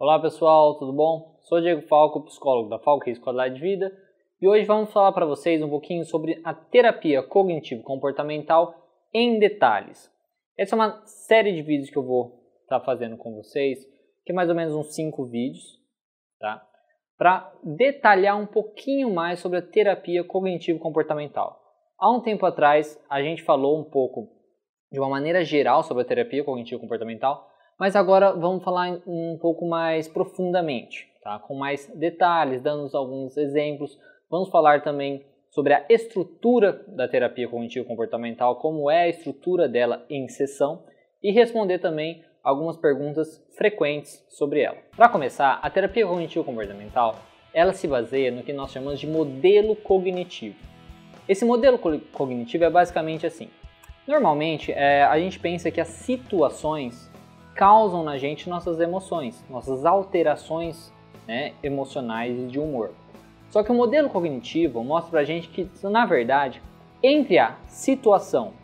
Olá pessoal, tudo bom? Sou Diego Falco, psicólogo da Falco Escola de Vida, e hoje vamos falar para vocês um pouquinho sobre a terapia cognitivo-comportamental em detalhes. Essa é uma série de vídeos que eu vou estar tá fazendo com vocês, que é mais ou menos uns 5 vídeos, tá? Para detalhar um pouquinho mais sobre a terapia cognitivo-comportamental. Há um tempo atrás, a gente falou um pouco de uma maneira geral sobre a terapia cognitivo-comportamental, mas agora vamos falar um pouco mais profundamente, tá? com mais detalhes, dando alguns exemplos. Vamos falar também sobre a estrutura da terapia cognitivo-comportamental, como é a estrutura dela em sessão e responder também algumas perguntas frequentes sobre ela. Para começar, a terapia cognitivo-comportamental ela se baseia no que nós chamamos de modelo cognitivo. Esse modelo cognitivo é basicamente assim: normalmente é, a gente pensa que as situações causam na gente nossas emoções, nossas alterações né, emocionais de humor. Só que o modelo cognitivo mostra pra gente que, na verdade, entre a situação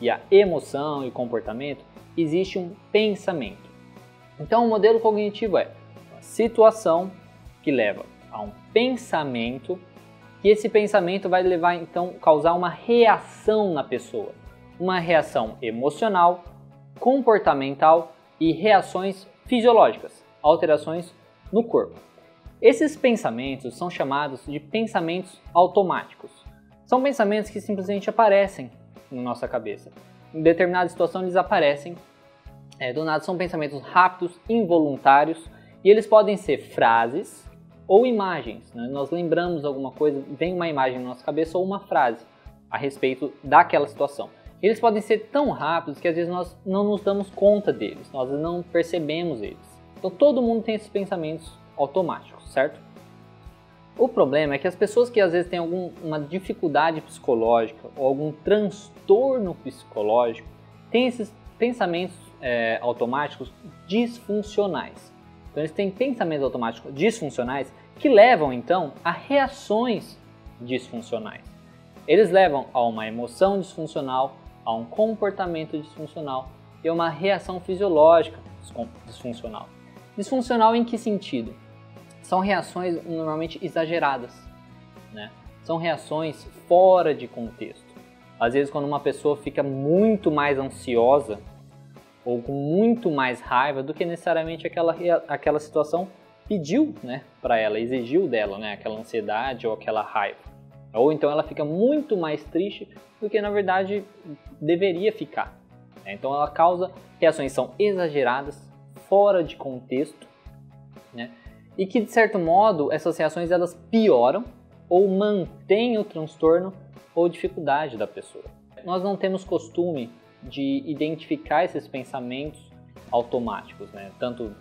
e a emoção e comportamento, existe um pensamento. Então, o modelo cognitivo é uma situação que leva a um pensamento, e esse pensamento vai levar então causar uma reação na pessoa, uma reação emocional, comportamental e reações fisiológicas, alterações no corpo. Esses pensamentos são chamados de pensamentos automáticos. São pensamentos que simplesmente aparecem na nossa cabeça. Em determinada situação eles aparecem, é, do nada são pensamentos rápidos, involuntários, e eles podem ser frases ou imagens. Né? Nós lembramos alguma coisa, vem uma imagem na nossa cabeça ou uma frase a respeito daquela situação eles podem ser tão rápidos que às vezes nós não nos damos conta deles, nós não percebemos eles. Então todo mundo tem esses pensamentos automáticos, certo? O problema é que as pessoas que às vezes têm alguma dificuldade psicológica ou algum transtorno psicológico têm esses pensamentos é, automáticos disfuncionais. Então eles têm pensamentos automáticos disfuncionais que levam então a reações disfuncionais. Eles levam a uma emoção disfuncional, a um comportamento disfuncional e uma reação fisiológica disfuncional. Disfuncional em que sentido? São reações normalmente exageradas, né? São reações fora de contexto. Às vezes, quando uma pessoa fica muito mais ansiosa ou com muito mais raiva do que necessariamente aquela, aquela situação pediu né, para ela, exigiu dela, né, aquela ansiedade ou aquela raiva. Ou então ela fica muito mais triste do que na verdade deveria ficar. Né? Então ela causa reações são exageradas, fora de contexto, né? e que de certo modo essas reações elas pioram ou mantêm o transtorno ou dificuldade da pessoa. Nós não temos costume de identificar esses pensamentos automáticos, né? tanto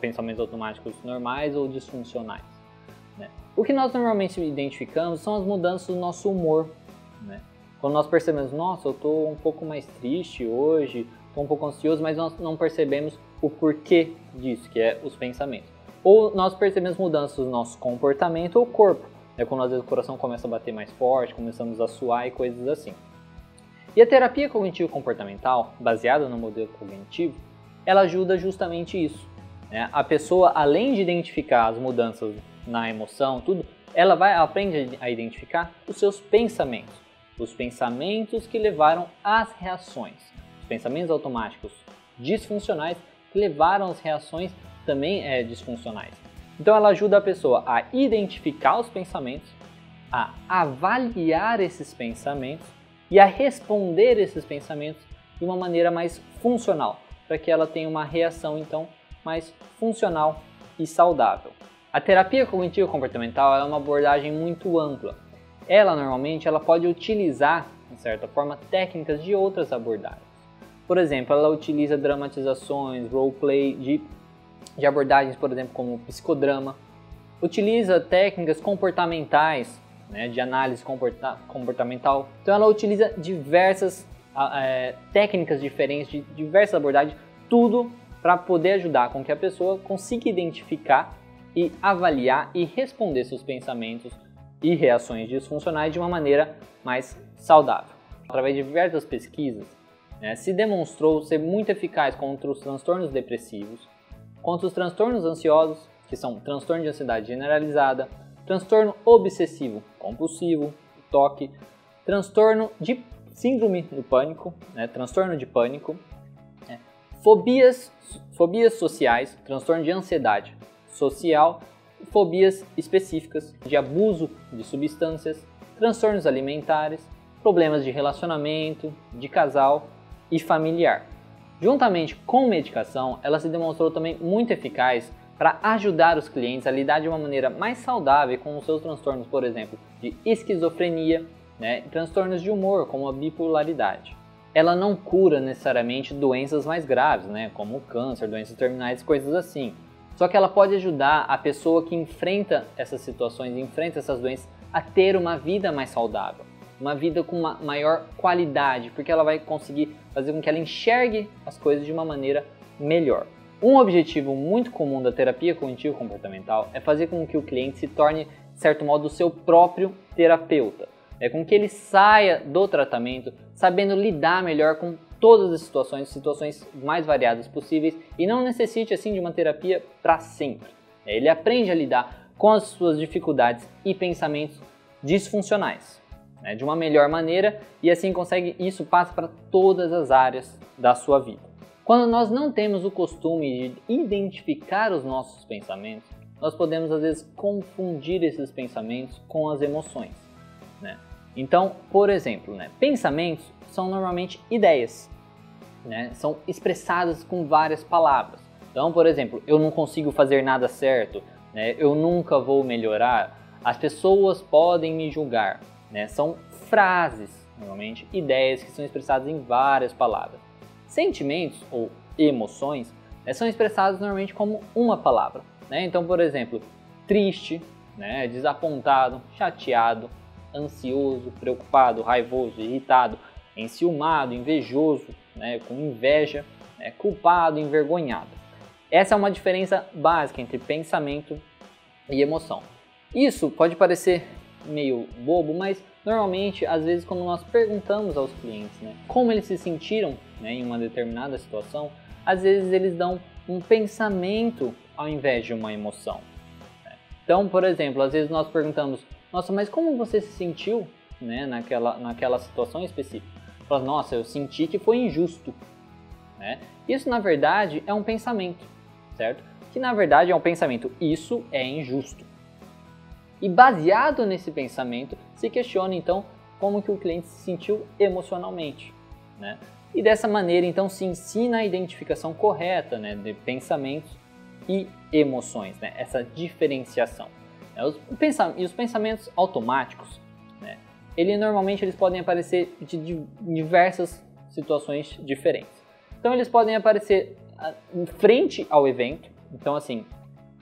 pensamentos automáticos normais ou disfuncionais. O que nós normalmente identificamos são as mudanças do nosso humor. Né? Quando nós percebemos, nossa, eu estou um pouco mais triste hoje, estou um pouco ansioso, mas nós não percebemos o porquê disso, que é os pensamentos. Ou nós percebemos mudanças do nosso comportamento ou corpo, né? quando às vezes o coração começa a bater mais forte, começamos a suar e coisas assim. E a terapia cognitivo-comportamental, baseada no modelo cognitivo, ela ajuda justamente isso. Né? A pessoa, além de identificar as mudanças na emoção, tudo, ela vai aprende a identificar os seus pensamentos, os pensamentos que levaram às reações, os pensamentos automáticos disfuncionais que levaram às reações também é, disfuncionais. Então ela ajuda a pessoa a identificar os pensamentos, a avaliar esses pensamentos e a responder esses pensamentos de uma maneira mais funcional, para que ela tenha uma reação então mais funcional e saudável. A terapia cognitivo comportamental é uma abordagem muito ampla. Ela normalmente ela pode utilizar, de certa forma, técnicas de outras abordagens. Por exemplo, ela utiliza dramatizações, roleplay de, de abordagens, por exemplo, como psicodrama. Utiliza técnicas comportamentais, né, de análise comporta comportamental. Então ela utiliza diversas é, técnicas diferentes, de diversas abordagens, tudo para poder ajudar com que a pessoa consiga identificar e avaliar e responder seus pensamentos e reações disfuncionais de uma maneira mais saudável. Através de diversas pesquisas, né, se demonstrou ser muito eficaz contra os transtornos depressivos, quanto os transtornos ansiosos, que são transtorno de ansiedade generalizada, transtorno obsessivo compulsivo, toque, transtorno de síndrome do pânico, né, transtorno de pânico, né, fobias, fobias sociais, transtorno de ansiedade social, fobias específicas de abuso de substâncias, transtornos alimentares, problemas de relacionamento, de casal e familiar. Juntamente com medicação, ela se demonstrou também muito eficaz para ajudar os clientes a lidar de uma maneira mais saudável com os seus transtornos, por exemplo, de esquizofrenia, né, e transtornos de humor, como a bipolaridade. Ela não cura necessariamente doenças mais graves, né, como câncer, doenças terminais, coisas assim. Só que ela pode ajudar a pessoa que enfrenta essas situações, enfrenta essas doenças, a ter uma vida mais saudável, uma vida com uma maior qualidade, porque ela vai conseguir fazer com que ela enxergue as coisas de uma maneira melhor. Um objetivo muito comum da terapia cognitivo-comportamental é fazer com que o cliente se torne, de certo modo, o seu próprio terapeuta. É com que ele saia do tratamento sabendo lidar melhor com todas as situações, situações mais variadas possíveis e não necessite assim de uma terapia para sempre. Ele aprende a lidar com as suas dificuldades e pensamentos disfuncionais né, de uma melhor maneira e assim consegue isso passa para todas as áreas da sua vida. Quando nós não temos o costume de identificar os nossos pensamentos, nós podemos às vezes confundir esses pensamentos com as emoções. Né? Então, por exemplo, né, pensamentos são normalmente ideias, né? são expressadas com várias palavras. Então, por exemplo, eu não consigo fazer nada certo, né? eu nunca vou melhorar, as pessoas podem me julgar. Né? São frases, normalmente ideias que são expressadas em várias palavras. Sentimentos ou emoções né, são expressados normalmente como uma palavra. Né? Então, por exemplo, triste, né, desapontado, chateado, ansioso, preocupado, raivoso, irritado, enciumado, invejoso, né, com inveja, né, culpado, envergonhado. Essa é uma diferença básica entre pensamento e emoção. Isso pode parecer meio bobo, mas Normalmente, às vezes, quando nós perguntamos aos clientes né, como eles se sentiram né, em uma determinada situação, às vezes eles dão um pensamento ao invés de uma emoção. Né. Então, por exemplo, às vezes nós perguntamos: Nossa, mas como você se sentiu né, naquela, naquela situação específica? Fala, Nossa, eu senti que foi injusto. Né? Isso, na verdade, é um pensamento, certo? Que na verdade é um pensamento: Isso é injusto. E baseado nesse pensamento, se questiona então como que o cliente se sentiu emocionalmente, né? E dessa maneira então se ensina a identificação correta, né, de pensamentos e emoções, né? Essa diferenciação. Né? Os e os pensamentos automáticos? Ele normalmente eles podem aparecer de diversas situações diferentes. Então eles podem aparecer ah, em frente ao evento, então assim,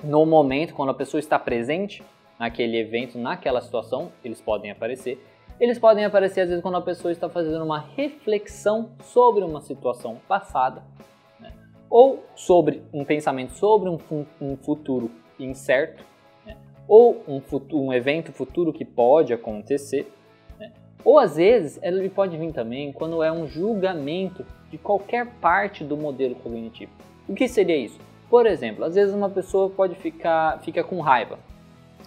no momento quando a pessoa está presente, naquele evento, naquela situação, eles podem aparecer. Eles podem aparecer às vezes quando a pessoa está fazendo uma reflexão sobre uma situação passada, né? ou sobre um pensamento sobre um, um futuro incerto, né? ou um, futuro, um evento futuro que pode acontecer. Ou às vezes ele pode vir também quando é um julgamento de qualquer parte do modelo cognitivo. O que seria isso? Por exemplo, às vezes uma pessoa pode ficar fica com raiva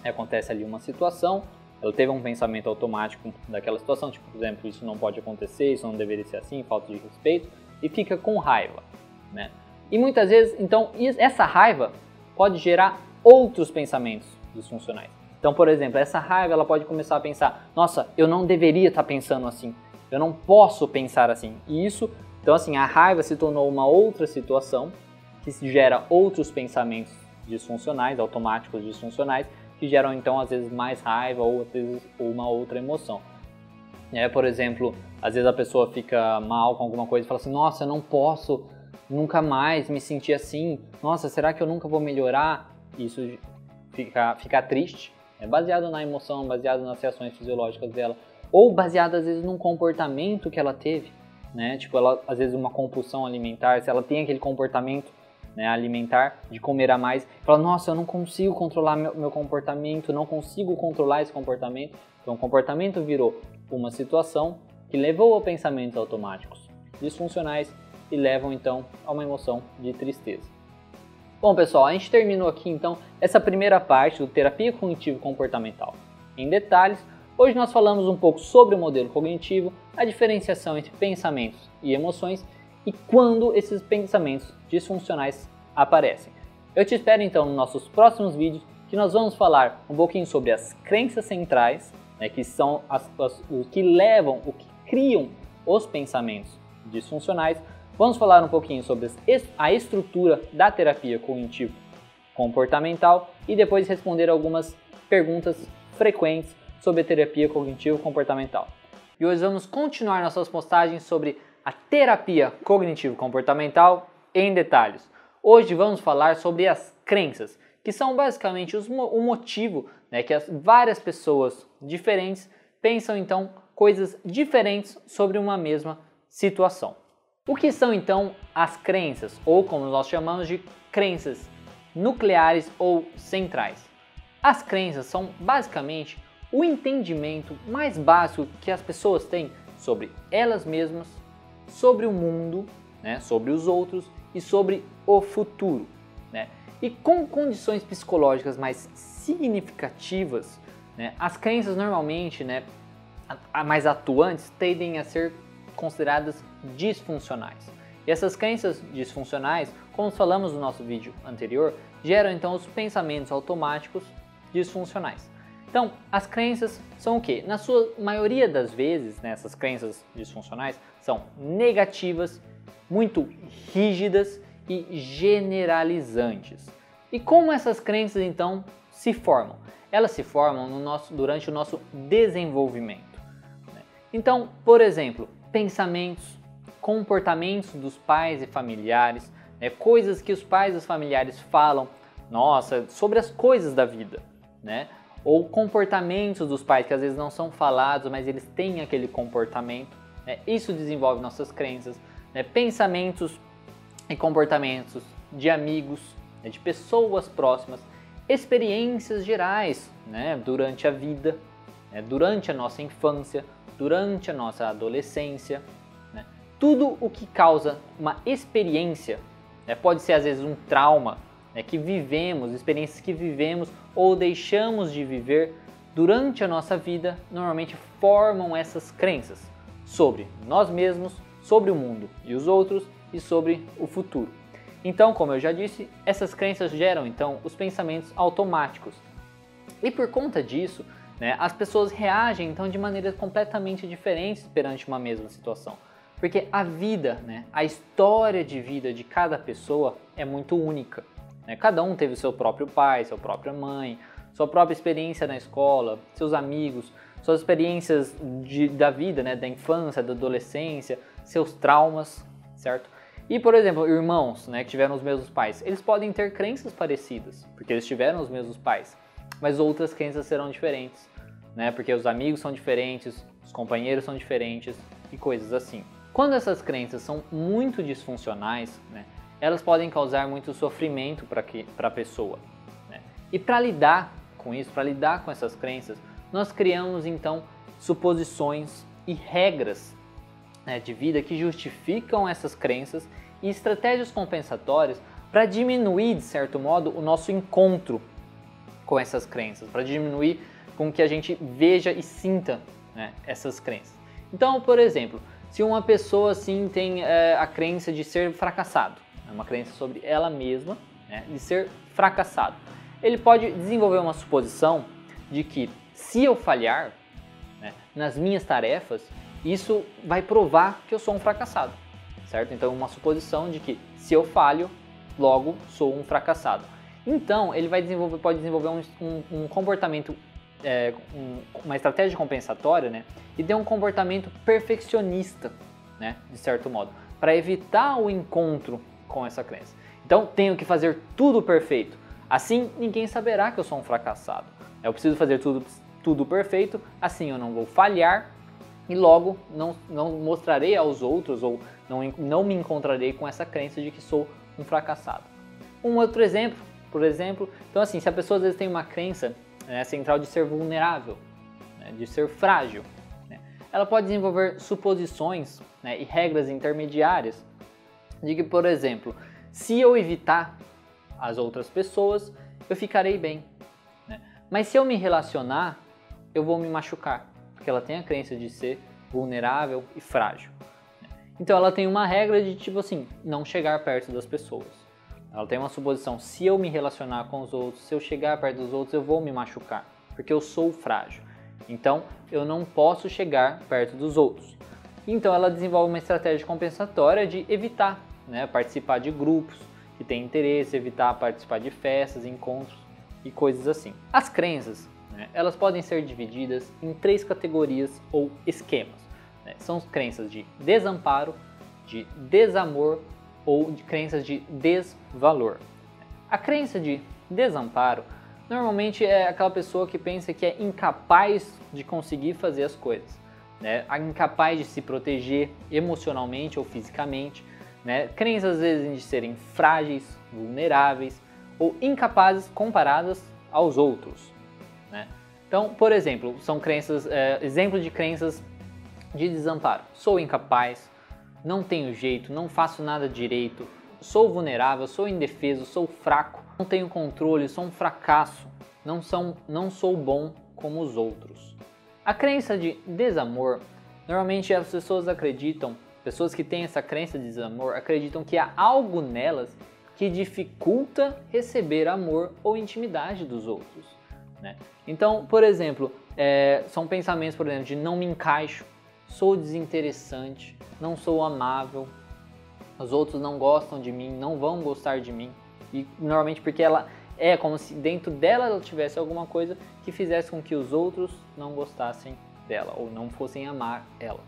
acontece ali uma situação, ela teve um pensamento automático daquela situação, tipo, por exemplo, isso não pode acontecer, isso não deveria ser assim, falta de respeito, e fica com raiva, né? E muitas vezes, então, essa raiva pode gerar outros pensamentos disfuncionais. Então, por exemplo, essa raiva ela pode começar a pensar: nossa, eu não deveria estar pensando assim, eu não posso pensar assim. E isso, então, assim, a raiva se tornou uma outra situação que gera outros pensamentos disfuncionais, automáticos disfuncionais, que geram então às vezes mais raiva ou às vezes uma outra emoção. É, por exemplo, às vezes a pessoa fica mal com alguma coisa e fala assim: Nossa, eu não posso nunca mais me sentir assim. Nossa, será que eu nunca vou melhorar? Isso fica, fica triste. É baseado na emoção, baseado nas reações fisiológicas dela, ou baseado às vezes num comportamento que ela teve, né? Tipo, ela às vezes uma compulsão alimentar, se ela tem aquele comportamento né, alimentar, de comer a mais, fala, nossa, eu não consigo controlar meu, meu comportamento, não consigo controlar esse comportamento. Então, o comportamento virou uma situação que levou a pensamentos automáticos disfuncionais e levam então a uma emoção de tristeza. Bom, pessoal, a gente terminou aqui então essa primeira parte do terapia cognitivo comportamental. Em detalhes, hoje nós falamos um pouco sobre o modelo cognitivo, a diferenciação entre pensamentos e emoções e quando esses pensamentos disfuncionais aparecem. Eu te espero então nos nossos próximos vídeos que nós vamos falar um pouquinho sobre as crenças centrais, né, que são as, as, o que levam, o que criam os pensamentos disfuncionais. Vamos falar um pouquinho sobre a estrutura da terapia cognitivo comportamental e depois responder algumas perguntas frequentes sobre a terapia cognitivo comportamental. E hoje vamos continuar nossas postagens sobre a terapia cognitivo comportamental em detalhes. Hoje vamos falar sobre as crenças, que são basicamente os, o motivo né, que as várias pessoas diferentes pensam então coisas diferentes sobre uma mesma situação. O que são então as crenças, ou como nós chamamos de crenças nucleares ou centrais? As crenças são basicamente o entendimento mais básico que as pessoas têm sobre elas mesmas, sobre o mundo, né, sobre os outros e sobre o futuro. Né? E com condições psicológicas mais significativas, né, as crenças normalmente né, mais atuantes tendem a ser consideradas disfuncionais. E essas crenças disfuncionais, como falamos no nosso vídeo anterior, geram então os pensamentos automáticos disfuncionais. Então, as crenças são o que? Na sua maioria das vezes, né, essas crenças disfuncionais são negativas, muito rígidas e generalizantes. E como essas crenças então se formam? Elas se formam no nosso, durante o nosso desenvolvimento. Né? Então, por exemplo, pensamentos, comportamentos dos pais e familiares, né, coisas que os pais e os familiares falam, nossa, sobre as coisas da vida, né? Ou comportamentos dos pais que às vezes não são falados, mas eles têm aquele comportamento. Né? Isso desenvolve nossas crenças, né? pensamentos e comportamentos de amigos, né? de pessoas próximas, experiências gerais né? durante a vida, né? durante a nossa infância, durante a nossa adolescência. Né? Tudo o que causa uma experiência, né? pode ser às vezes um trauma né? que vivemos, experiências que vivemos ou deixamos de viver durante a nossa vida, normalmente formam essas crenças sobre nós mesmos, sobre o mundo e os outros e sobre o futuro. Então, como eu já disse, essas crenças geram então os pensamentos automáticos. E por conta disso, né? As pessoas reagem então de maneiras completamente diferentes perante uma mesma situação. Porque a vida, né, a história de vida de cada pessoa é muito única. Né? Cada um teve seu próprio pai, sua própria mãe, sua própria experiência na escola, seus amigos, suas experiências de, da vida, né, da infância, da adolescência, seus traumas, certo? E, por exemplo, irmãos né, que tiveram os mesmos pais, eles podem ter crenças parecidas, porque eles tiveram os mesmos pais mas outras crenças serão diferentes, né? Porque os amigos são diferentes, os companheiros são diferentes e coisas assim. Quando essas crenças são muito disfuncionais, né, elas podem causar muito sofrimento para a pessoa. Né? E para lidar com isso, para lidar com essas crenças, nós criamos então suposições e regras né, de vida que justificam essas crenças e estratégias compensatórias para diminuir, de certo modo, o nosso encontro com essas crenças, para diminuir com que a gente veja e sinta né, essas crenças. Então, por exemplo, se uma pessoa assim tem é, a crença de ser fracassado, é uma crença sobre ela mesma, né, de ser fracassado, ele pode desenvolver uma suposição de que se eu falhar né, nas minhas tarefas, isso vai provar que eu sou um fracassado, certo? Então, uma suposição de que se eu falho, logo sou um fracassado. Então, ele vai desenvolver, pode desenvolver um, um, um comportamento, é, um, uma estratégia compensatória, né? E ter um comportamento perfeccionista, né? De certo modo, para evitar o encontro com essa crença. Então, tenho que fazer tudo perfeito. Assim, ninguém saberá que eu sou um fracassado. Eu preciso fazer tudo, tudo perfeito, assim eu não vou falhar e logo não, não mostrarei aos outros ou não, não me encontrarei com essa crença de que sou um fracassado. Um outro exemplo por exemplo. Então, assim, se a pessoa às vezes tem uma crença né, central de ser vulnerável, né, de ser frágil, né, ela pode desenvolver suposições né, e regras intermediárias de que, por exemplo, se eu evitar as outras pessoas, eu ficarei bem. Né? Mas se eu me relacionar, eu vou me machucar, porque ela tem a crença de ser vulnerável e frágil. Né? Então ela tem uma regra de tipo assim, não chegar perto das pessoas. Ela tem uma suposição, se eu me relacionar com os outros, se eu chegar perto dos outros, eu vou me machucar, porque eu sou frágil. Então eu não posso chegar perto dos outros. Então ela desenvolve uma estratégia compensatória de evitar né, participar de grupos que têm interesse, evitar participar de festas, encontros e coisas assim. As crenças, né, elas podem ser divididas em três categorias ou esquemas. Né? São crenças de desamparo, de desamor ou de crenças de desvalor. A crença de desamparo normalmente é aquela pessoa que pensa que é incapaz de conseguir fazer as coisas, né? incapaz de se proteger emocionalmente ou fisicamente, né? crenças às vezes de serem frágeis, vulneráveis ou incapazes comparadas aos outros. Né? Então, por exemplo, são crenças, é, exemplo de crenças de desamparo. Sou incapaz, não tenho jeito, não faço nada direito, sou vulnerável, sou indefeso, sou fraco, não tenho controle, sou um fracasso, não, são, não sou bom como os outros. A crença de desamor, normalmente as pessoas acreditam, pessoas que têm essa crença de desamor, acreditam que há algo nelas que dificulta receber amor ou intimidade dos outros. Né? Então, por exemplo, é, são pensamentos, por exemplo, de não me encaixo, sou desinteressante, não sou amável, os outros não gostam de mim, não vão gostar de mim. E normalmente porque ela é como se dentro dela ela tivesse alguma coisa que fizesse com que os outros não gostassem dela ou não fossem amar ela.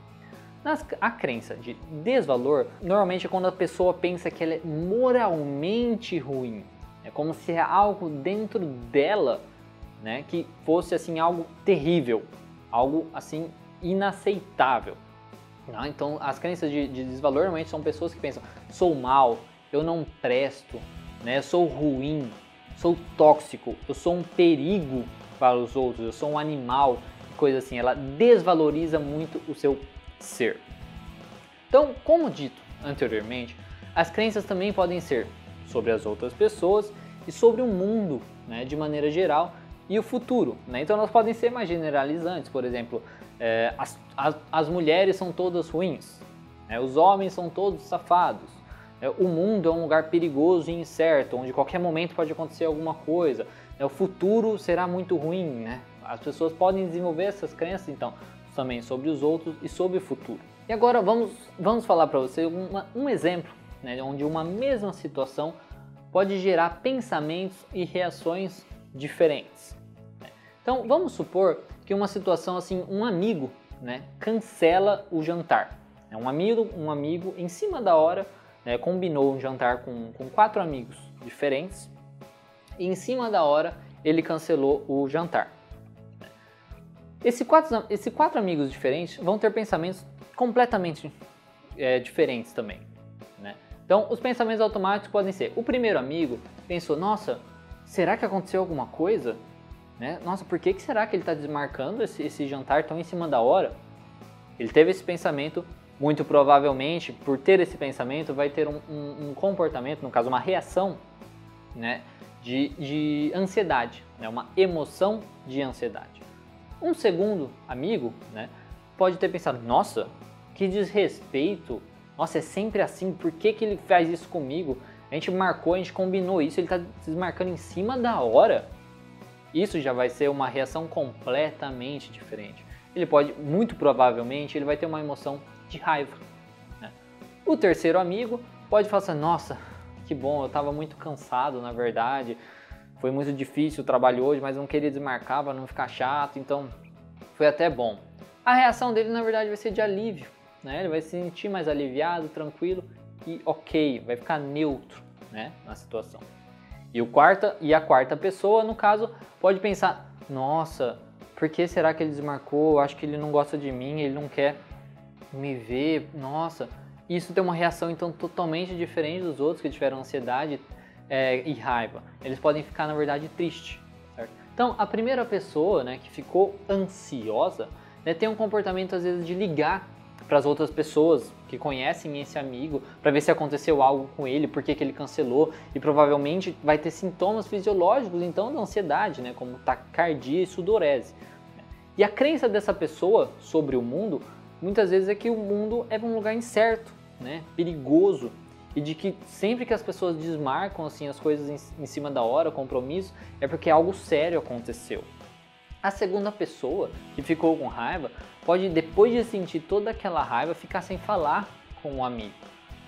Nas, a crença de desvalor normalmente é quando a pessoa pensa que ela é moralmente ruim. É como se é algo dentro dela né, que fosse assim algo terrível, algo assim inaceitável. Não? Então, as crenças de, de, desvalor normalmente são pessoas que pensam: sou mal, eu não presto, né? sou ruim, sou tóxico, eu sou um perigo para os outros, eu sou um animal, coisa assim. Ela desvaloriza muito o seu ser. Então, como dito anteriormente, as crenças também podem ser sobre as outras pessoas e sobre o mundo, né, de maneira geral, e o futuro. Né? Então, elas podem ser mais generalizantes, por exemplo, é, as, as, as, mulheres são todas ruins, né? os homens são todos safados, né? o mundo é um lugar perigoso e incerto, onde qualquer momento pode acontecer alguma coisa, né? o futuro será muito ruim. Né? As pessoas podem desenvolver essas crenças, então, também sobre os outros e sobre o futuro. E agora vamos, vamos falar para você uma, um exemplo né? onde uma mesma situação pode gerar pensamentos e reações diferentes. Então vamos supor que uma situação assim, um amigo, né, cancela o jantar. É um amigo, um amigo em cima da hora, né, combinou um jantar com, com quatro amigos diferentes e em cima da hora ele cancelou o jantar. Esses quatro, esse quatro amigos diferentes vão ter pensamentos completamente é, diferentes também. Né? Então, os pensamentos automáticos podem ser: o primeiro amigo pensou, nossa, será que aconteceu alguma coisa? Né? Nossa, por que, que será que ele está desmarcando esse, esse jantar tão em cima da hora? Ele teve esse pensamento, muito provavelmente, por ter esse pensamento, vai ter um, um, um comportamento, no caso, uma reação né, de, de ansiedade, né, uma emoção de ansiedade. Um segundo amigo né, pode ter pensado: nossa, que desrespeito, nossa, é sempre assim, por que, que ele faz isso comigo? A gente marcou, a gente combinou isso, ele está desmarcando em cima da hora. Isso já vai ser uma reação completamente diferente. Ele pode, muito provavelmente, ele vai ter uma emoção de raiva. Né? O terceiro amigo pode falar assim, nossa, que bom, eu estava muito cansado, na verdade, foi muito difícil o trabalho hoje, mas não queria desmarcar para não ficar chato, então foi até bom. A reação dele, na verdade, vai ser de alívio, né? Ele vai se sentir mais aliviado, tranquilo e ok, vai ficar neutro, né, na situação. E, o quarta, e a quarta pessoa, no caso, pode pensar: nossa, por que será que ele desmarcou? Acho que ele não gosta de mim, ele não quer me ver. Nossa, isso tem uma reação então totalmente diferente dos outros que tiveram ansiedade é, e raiva. Eles podem ficar, na verdade, tristes. Então, a primeira pessoa né, que ficou ansiosa né, tem um comportamento, às vezes, de ligar para as outras pessoas que conhecem esse amigo, para ver se aconteceu algo com ele, por que ele cancelou, e provavelmente vai ter sintomas fisiológicos então da ansiedade, né, como taquicardia e sudorese. E a crença dessa pessoa sobre o mundo, muitas vezes é que o mundo é um lugar incerto, né, perigoso, e de que sempre que as pessoas desmarcam assim as coisas em, cima da hora, compromisso, é porque algo sério aconteceu. A segunda pessoa que ficou com raiva pode, depois de sentir toda aquela raiva, ficar sem falar com o amigo.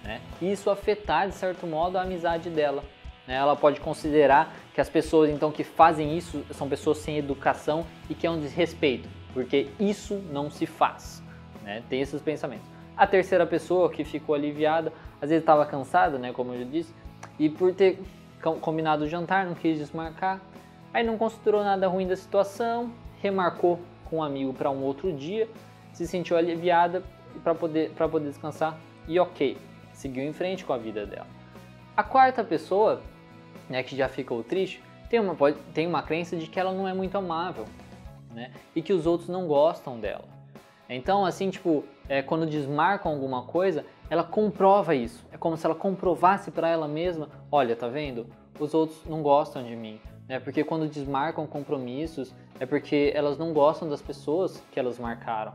Né? E isso afetar, de certo modo, a amizade dela. Né? Ela pode considerar que as pessoas então que fazem isso são pessoas sem educação e que é um desrespeito, porque isso não se faz. Né? Tem esses pensamentos. A terceira pessoa que ficou aliviada, às vezes estava cansada, né, como eu já disse, e por ter combinado o jantar, não quis desmarcar, Aí não considerou nada ruim da situação, remarcou com um amigo para um outro dia, se sentiu aliviada para poder, poder descansar e ok, seguiu em frente com a vida dela. A quarta pessoa, né, que já ficou triste, tem uma, pode, tem uma crença de que ela não é muito amável né, e que os outros não gostam dela. Então, assim, tipo, é, quando desmarcam alguma coisa, ela comprova isso. É como se ela comprovasse para ela mesma: olha, tá vendo? Os outros não gostam de mim né? Porque quando desmarcam compromissos, é porque elas não gostam das pessoas que elas marcaram,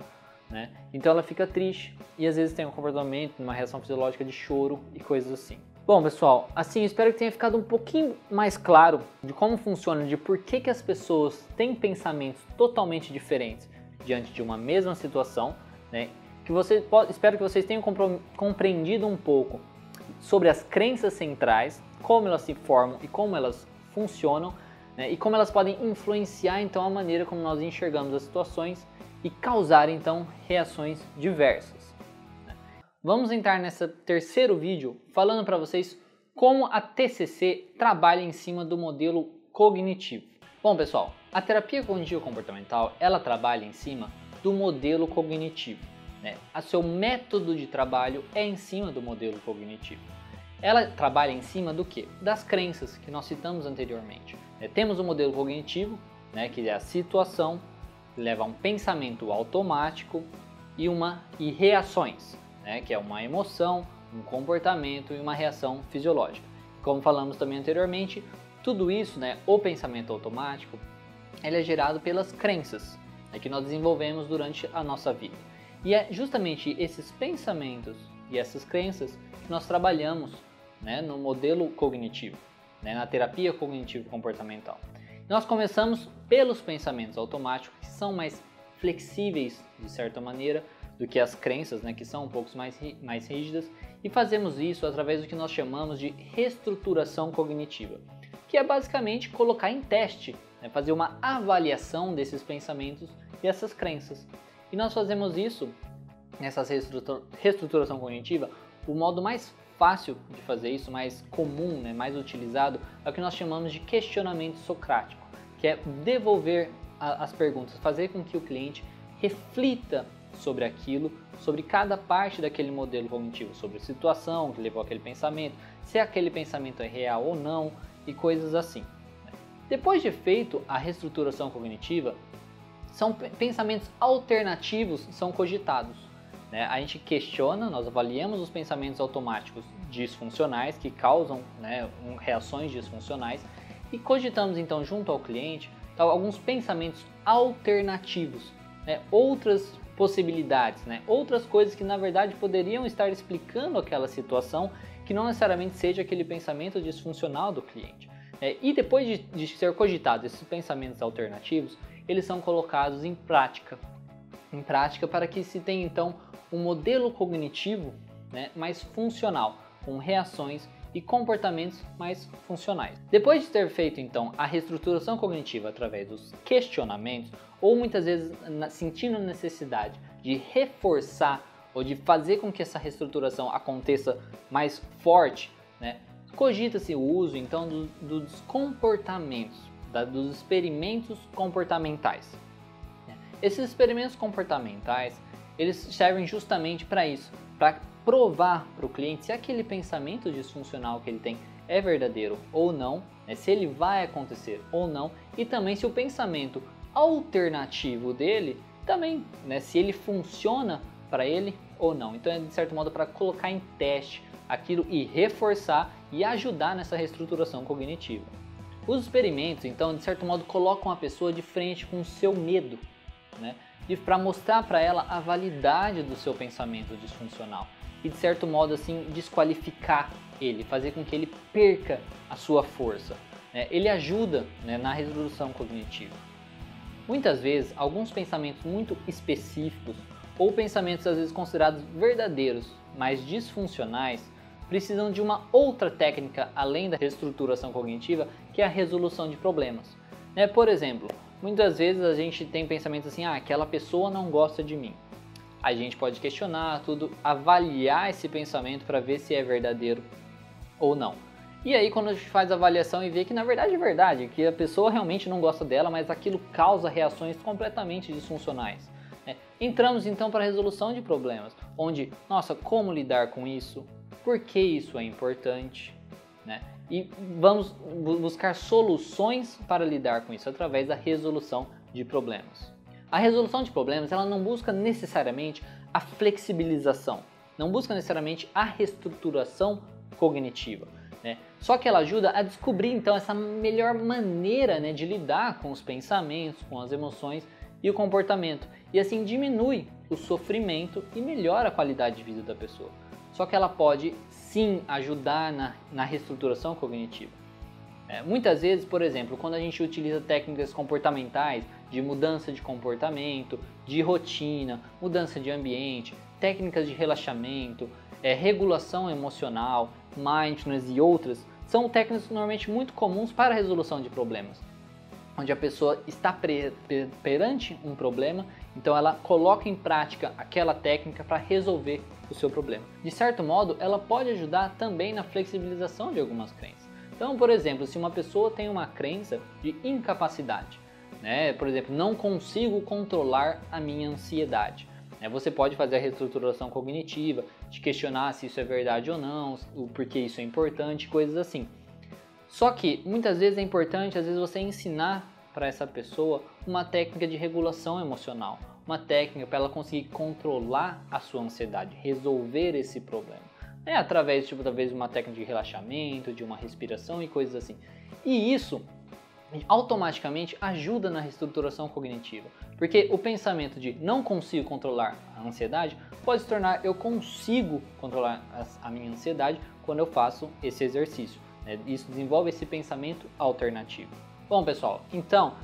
né? Então ela fica triste e às vezes tem um comportamento, uma reação fisiológica de choro e coisas assim. Bom, pessoal, assim, espero que tenha ficado um pouquinho mais claro de como funciona, de por que, que as pessoas têm pensamentos totalmente diferentes diante de uma mesma situação, né? Que você espero que vocês tenham compreendido um pouco sobre as crenças centrais, como elas se formam e como elas funcionam né, e como elas podem influenciar então a maneira como nós enxergamos as situações e causar então reações diversas. Né. Vamos entrar nesse terceiro vídeo falando para vocês como a TCC trabalha em cima do modelo cognitivo. Bom pessoal, a terapia cognitivo comportamental ela trabalha em cima do modelo cognitivo. Né? Seu método de trabalho é em cima do modelo cognitivo. Ela trabalha em cima do que? Das crenças que nós citamos anteriormente. É, temos o um modelo cognitivo, né, que é a situação, que leva a um pensamento automático e, uma, e reações, né, que é uma emoção, um comportamento e uma reação fisiológica. Como falamos também anteriormente, tudo isso, né, o pensamento automático, ele é gerado pelas crenças né, que nós desenvolvemos durante a nossa vida. E é justamente esses pensamentos e essas crenças que nós trabalhamos né, no modelo cognitivo né, na terapia cognitivo-comportamental. Nós começamos pelos pensamentos automáticos, que são mais flexíveis, de certa maneira, do que as crenças, né, que são um pouco mais, mais rígidas, e fazemos isso através do que nós chamamos de reestruturação cognitiva, que é basicamente colocar em teste, né, fazer uma avaliação desses pensamentos e essas crenças. E nós fazemos isso, nessa reestruturação cognitiva, o modo mais fácil de fazer isso, mais comum, né, mais utilizado, é o que nós chamamos de questionamento socrático, que é devolver a, as perguntas, fazer com que o cliente reflita sobre aquilo, sobre cada parte daquele modelo cognitivo, sobre a situação que levou aquele pensamento, se aquele pensamento é real ou não e coisas assim. Né. Depois de feito a reestruturação cognitiva, são pensamentos alternativos são cogitados. Né? A gente questiona, nós avaliamos os pensamentos automáticos disfuncionais que causam né, reações disfuncionais e cogitamos então junto ao cliente tal, alguns pensamentos alternativos, né, outras possibilidades, né, outras coisas que na verdade poderiam estar explicando aquela situação que não necessariamente seja aquele pensamento disfuncional do cliente. É, e depois de, de ser cogitados esses pensamentos alternativos, eles são colocados em prática, em prática para que se tenha então um modelo cognitivo né, mais funcional, com reações e comportamentos mais funcionais. Depois de ter feito então a reestruturação cognitiva através dos questionamentos, ou muitas vezes sentindo necessidade de reforçar ou de fazer com que essa reestruturação aconteça mais forte, né, cogita-se o uso então do, dos comportamentos, da, dos experimentos comportamentais. Esses experimentos comportamentais eles servem justamente para isso, para provar para o cliente se aquele pensamento disfuncional que ele tem é verdadeiro ou não, né, se ele vai acontecer ou não, e também se o pensamento alternativo dele também, né, se ele funciona para ele ou não. Então é de certo modo para colocar em teste aquilo e reforçar e ajudar nessa reestruturação cognitiva. Os experimentos, então, de certo modo, colocam a pessoa de frente com o seu medo, né? E para mostrar para ela a validade do seu pensamento disfuncional e de certo modo assim desqualificar ele, fazer com que ele perca a sua força. Né? Ele ajuda né, na resolução cognitiva. Muitas vezes, alguns pensamentos muito específicos ou pensamentos às vezes considerados verdadeiros, mas disfuncionais, precisam de uma outra técnica além da reestruturação cognitiva, que é a resolução de problemas. Né? Por exemplo, muitas vezes a gente tem pensamentos assim, ah, aquela pessoa não gosta de mim. A gente pode questionar tudo, avaliar esse pensamento para ver se é verdadeiro ou não. E aí quando a gente faz a avaliação e vê que na verdade é verdade, que a pessoa realmente não gosta dela, mas aquilo causa reações completamente disfuncionais. Né? Entramos então para a resolução de problemas, onde, nossa, como lidar com isso? Por que isso é importante? Né? E vamos buscar soluções para lidar com isso através da resolução de problemas. A resolução de problemas ela não busca necessariamente a flexibilização, não busca necessariamente a reestruturação cognitiva. Né? Só que ela ajuda a descobrir então essa melhor maneira né, de lidar com os pensamentos, com as emoções e o comportamento, e assim diminui o sofrimento e melhora a qualidade de vida da pessoa. Só que ela pode sim ajudar na, na reestruturação cognitiva. É, muitas vezes, por exemplo, quando a gente utiliza técnicas comportamentais de mudança de comportamento, de rotina, mudança de ambiente, técnicas de relaxamento, é, regulação emocional, mindfulness e outras, são técnicas normalmente muito comuns para a resolução de problemas. Onde a pessoa está perante um problema, então ela coloca em prática aquela técnica para resolver o seu problema. De certo modo, ela pode ajudar também na flexibilização de algumas crenças. Então, por exemplo, se uma pessoa tem uma crença de incapacidade, né? por exemplo, não consigo controlar a minha ansiedade. Né? Você pode fazer a reestruturação cognitiva, de questionar se isso é verdade ou não, o porquê isso é importante, coisas assim. Só que muitas vezes é importante, às vezes, você ensinar para essa pessoa uma técnica de regulação emocional, uma técnica para ela conseguir controlar a sua ansiedade, resolver esse problema. É através, tipo, talvez uma técnica de relaxamento, de uma respiração e coisas assim. E isso automaticamente ajuda na reestruturação cognitiva. Porque o pensamento de não consigo controlar a ansiedade pode se tornar eu consigo controlar a minha ansiedade quando eu faço esse exercício. Né? Isso desenvolve esse pensamento alternativo. Bom, pessoal, então,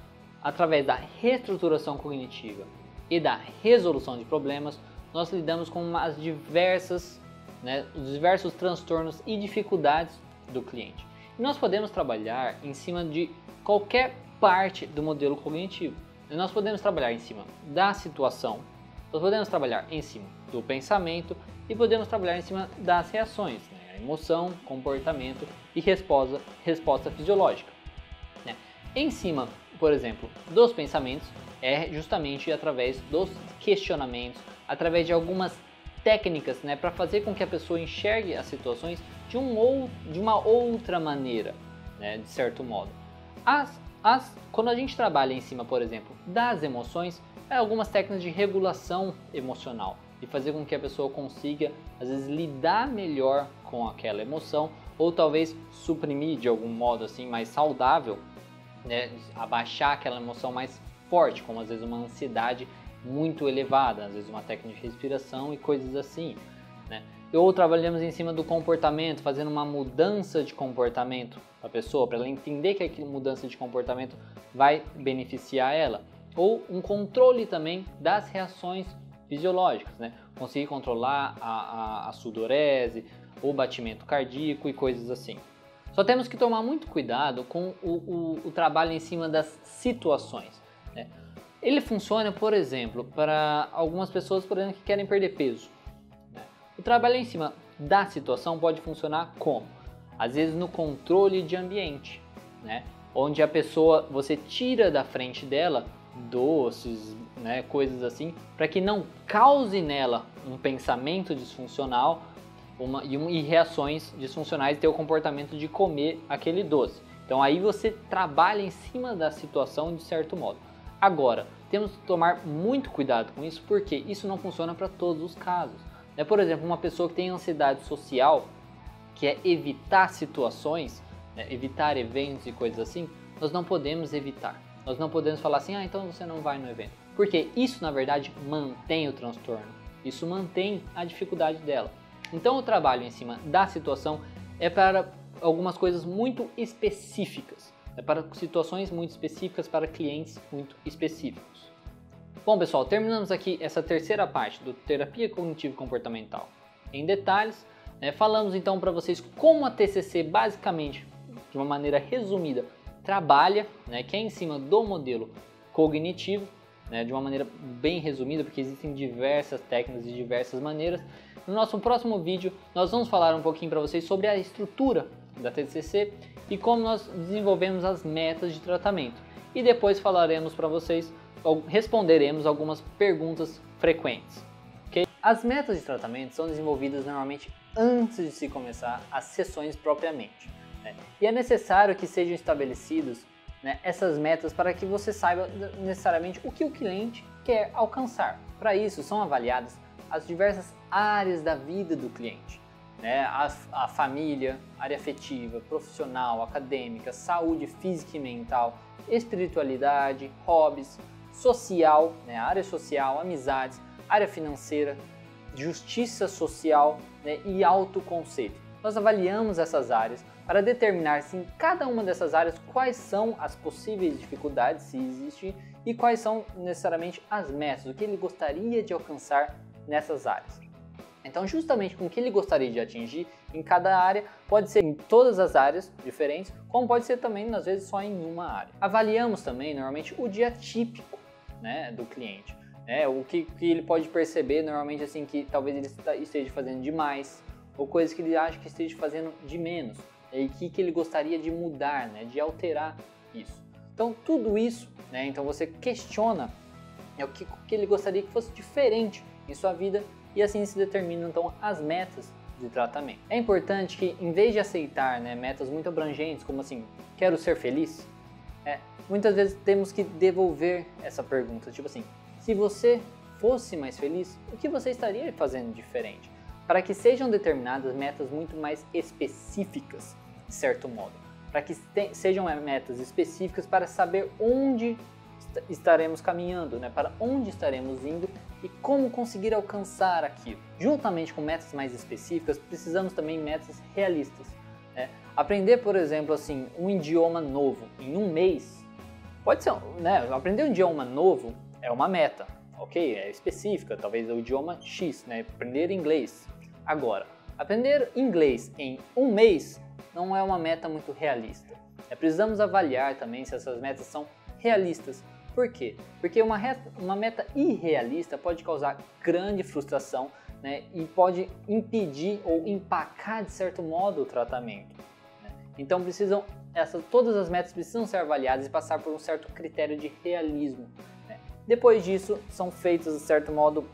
através da reestruturação cognitiva e da resolução de problemas, nós lidamos com as diversas, né, os diversos transtornos e dificuldades do cliente. E nós podemos trabalhar em cima de qualquer parte do modelo cognitivo. Nós podemos trabalhar em cima da situação, nós podemos trabalhar em cima do pensamento e podemos trabalhar em cima das reações, né? emoção, comportamento e resposta, resposta fisiológica. Em cima, por exemplo, dos pensamentos, é justamente através dos questionamentos, através de algumas técnicas né, para fazer com que a pessoa enxergue as situações de, um ou, de uma outra maneira, né, de certo modo. As, as, quando a gente trabalha em cima, por exemplo, das emoções, é algumas técnicas de regulação emocional e fazer com que a pessoa consiga, às vezes, lidar melhor com aquela emoção ou talvez suprimir de algum modo assim mais saudável, né, abaixar aquela emoção mais forte, como às vezes uma ansiedade muito elevada, às vezes uma técnica de respiração e coisas assim. Né? Ou trabalhamos em cima do comportamento, fazendo uma mudança de comportamento da pessoa, para ela entender que aquela mudança de comportamento vai beneficiar ela. Ou um controle também das reações fisiológicas, né? Conseguir controlar a, a, a sudorese, o batimento cardíaco e coisas assim. Só temos que tomar muito cuidado com o, o, o trabalho em cima das situações. Né? Ele funciona, por exemplo, para algumas pessoas, por exemplo, que querem perder peso. O trabalho em cima da situação pode funcionar como? Às vezes no controle de ambiente, né? Onde a pessoa, você tira da frente dela doces, né, coisas assim, para que não cause nela um pensamento disfuncional uma, e, um, e reações disfuncionais ter o comportamento de comer aquele doce. Então aí você trabalha em cima da situação de certo modo. Agora, temos que tomar muito cuidado com isso porque isso não funciona para todos os casos. É, por exemplo, uma pessoa que tem ansiedade social, que é evitar situações, né, evitar eventos e coisas assim, nós não podemos evitar. Nós não podemos falar assim, ah, então você não vai no evento. Porque isso, na verdade, mantém o transtorno. Isso mantém a dificuldade dela. Então, o trabalho em cima da situação é para algumas coisas muito específicas. É para situações muito específicas, para clientes muito específicos. Bom, pessoal, terminamos aqui essa terceira parte do terapia cognitivo comportamental. Em detalhes, né, falamos então para vocês como a TCC basicamente, de uma maneira resumida, trabalha, né, que é em cima do modelo cognitivo, né, de uma maneira bem resumida, porque existem diversas técnicas e diversas maneiras. No nosso próximo vídeo, nós vamos falar um pouquinho para vocês sobre a estrutura da TCC e como nós desenvolvemos as metas de tratamento. E depois falaremos para vocês responderemos algumas perguntas frequentes. Okay? As metas de tratamento são desenvolvidas normalmente antes de se começar as sessões propriamente. Né? E é necessário que sejam estabelecidos né, essas metas para que você saiba necessariamente o que o cliente quer alcançar. Para isso, são avaliadas as diversas áreas da vida do cliente. Né? A, a família, área afetiva, profissional, acadêmica, saúde física e mental, espiritualidade, hobbies, social, né, área social, amizades, área financeira, justiça social né, e autoconceito. Nós avaliamos essas áreas para determinar se em cada uma dessas áreas quais são as possíveis dificuldades, se existem, e quais são necessariamente as metas, o que ele gostaria de alcançar nessas áreas. Então, justamente com o que ele gostaria de atingir em cada área, pode ser em todas as áreas diferentes, como pode ser também, às vezes, só em uma área. Avaliamos também, normalmente, o dia típico né, do cliente. É, o que, que ele pode perceber normalmente assim que talvez ele esteja fazendo demais ou coisas que ele acha que esteja fazendo de menos e que, que ele gostaria de mudar, né, de alterar isso. Então tudo isso, né, então você questiona é o que, que ele gostaria que fosse diferente em sua vida e assim se determinam então as metas de tratamento. É importante que em vez de aceitar né, metas muito abrangentes como assim quero ser feliz, é, muitas vezes temos que devolver essa pergunta, tipo assim, se você fosse mais feliz, o que você estaria fazendo diferente? Para que sejam determinadas metas muito mais específicas, certo modo. Para que sejam metas específicas para saber onde estaremos caminhando, né? para onde estaremos indo e como conseguir alcançar aquilo. Juntamente com metas mais específicas, precisamos também metas realistas. Né? Aprender, por exemplo, assim, um idioma novo em um mês Pode ser, né? Aprender um idioma novo é uma meta, ok? É específica, talvez o idioma X, né? Aprender inglês. Agora, aprender inglês em um mês não é uma meta muito realista. É, precisamos avaliar também se essas metas são realistas. Por quê? Porque uma, uma meta irrealista pode causar grande frustração né, e pode impedir ou empacar de certo modo o tratamento. Né? Então precisam essas, todas as metas precisam ser avaliadas e passar por um certo critério de realismo. Né? Depois disso, são feitas, de certo modo,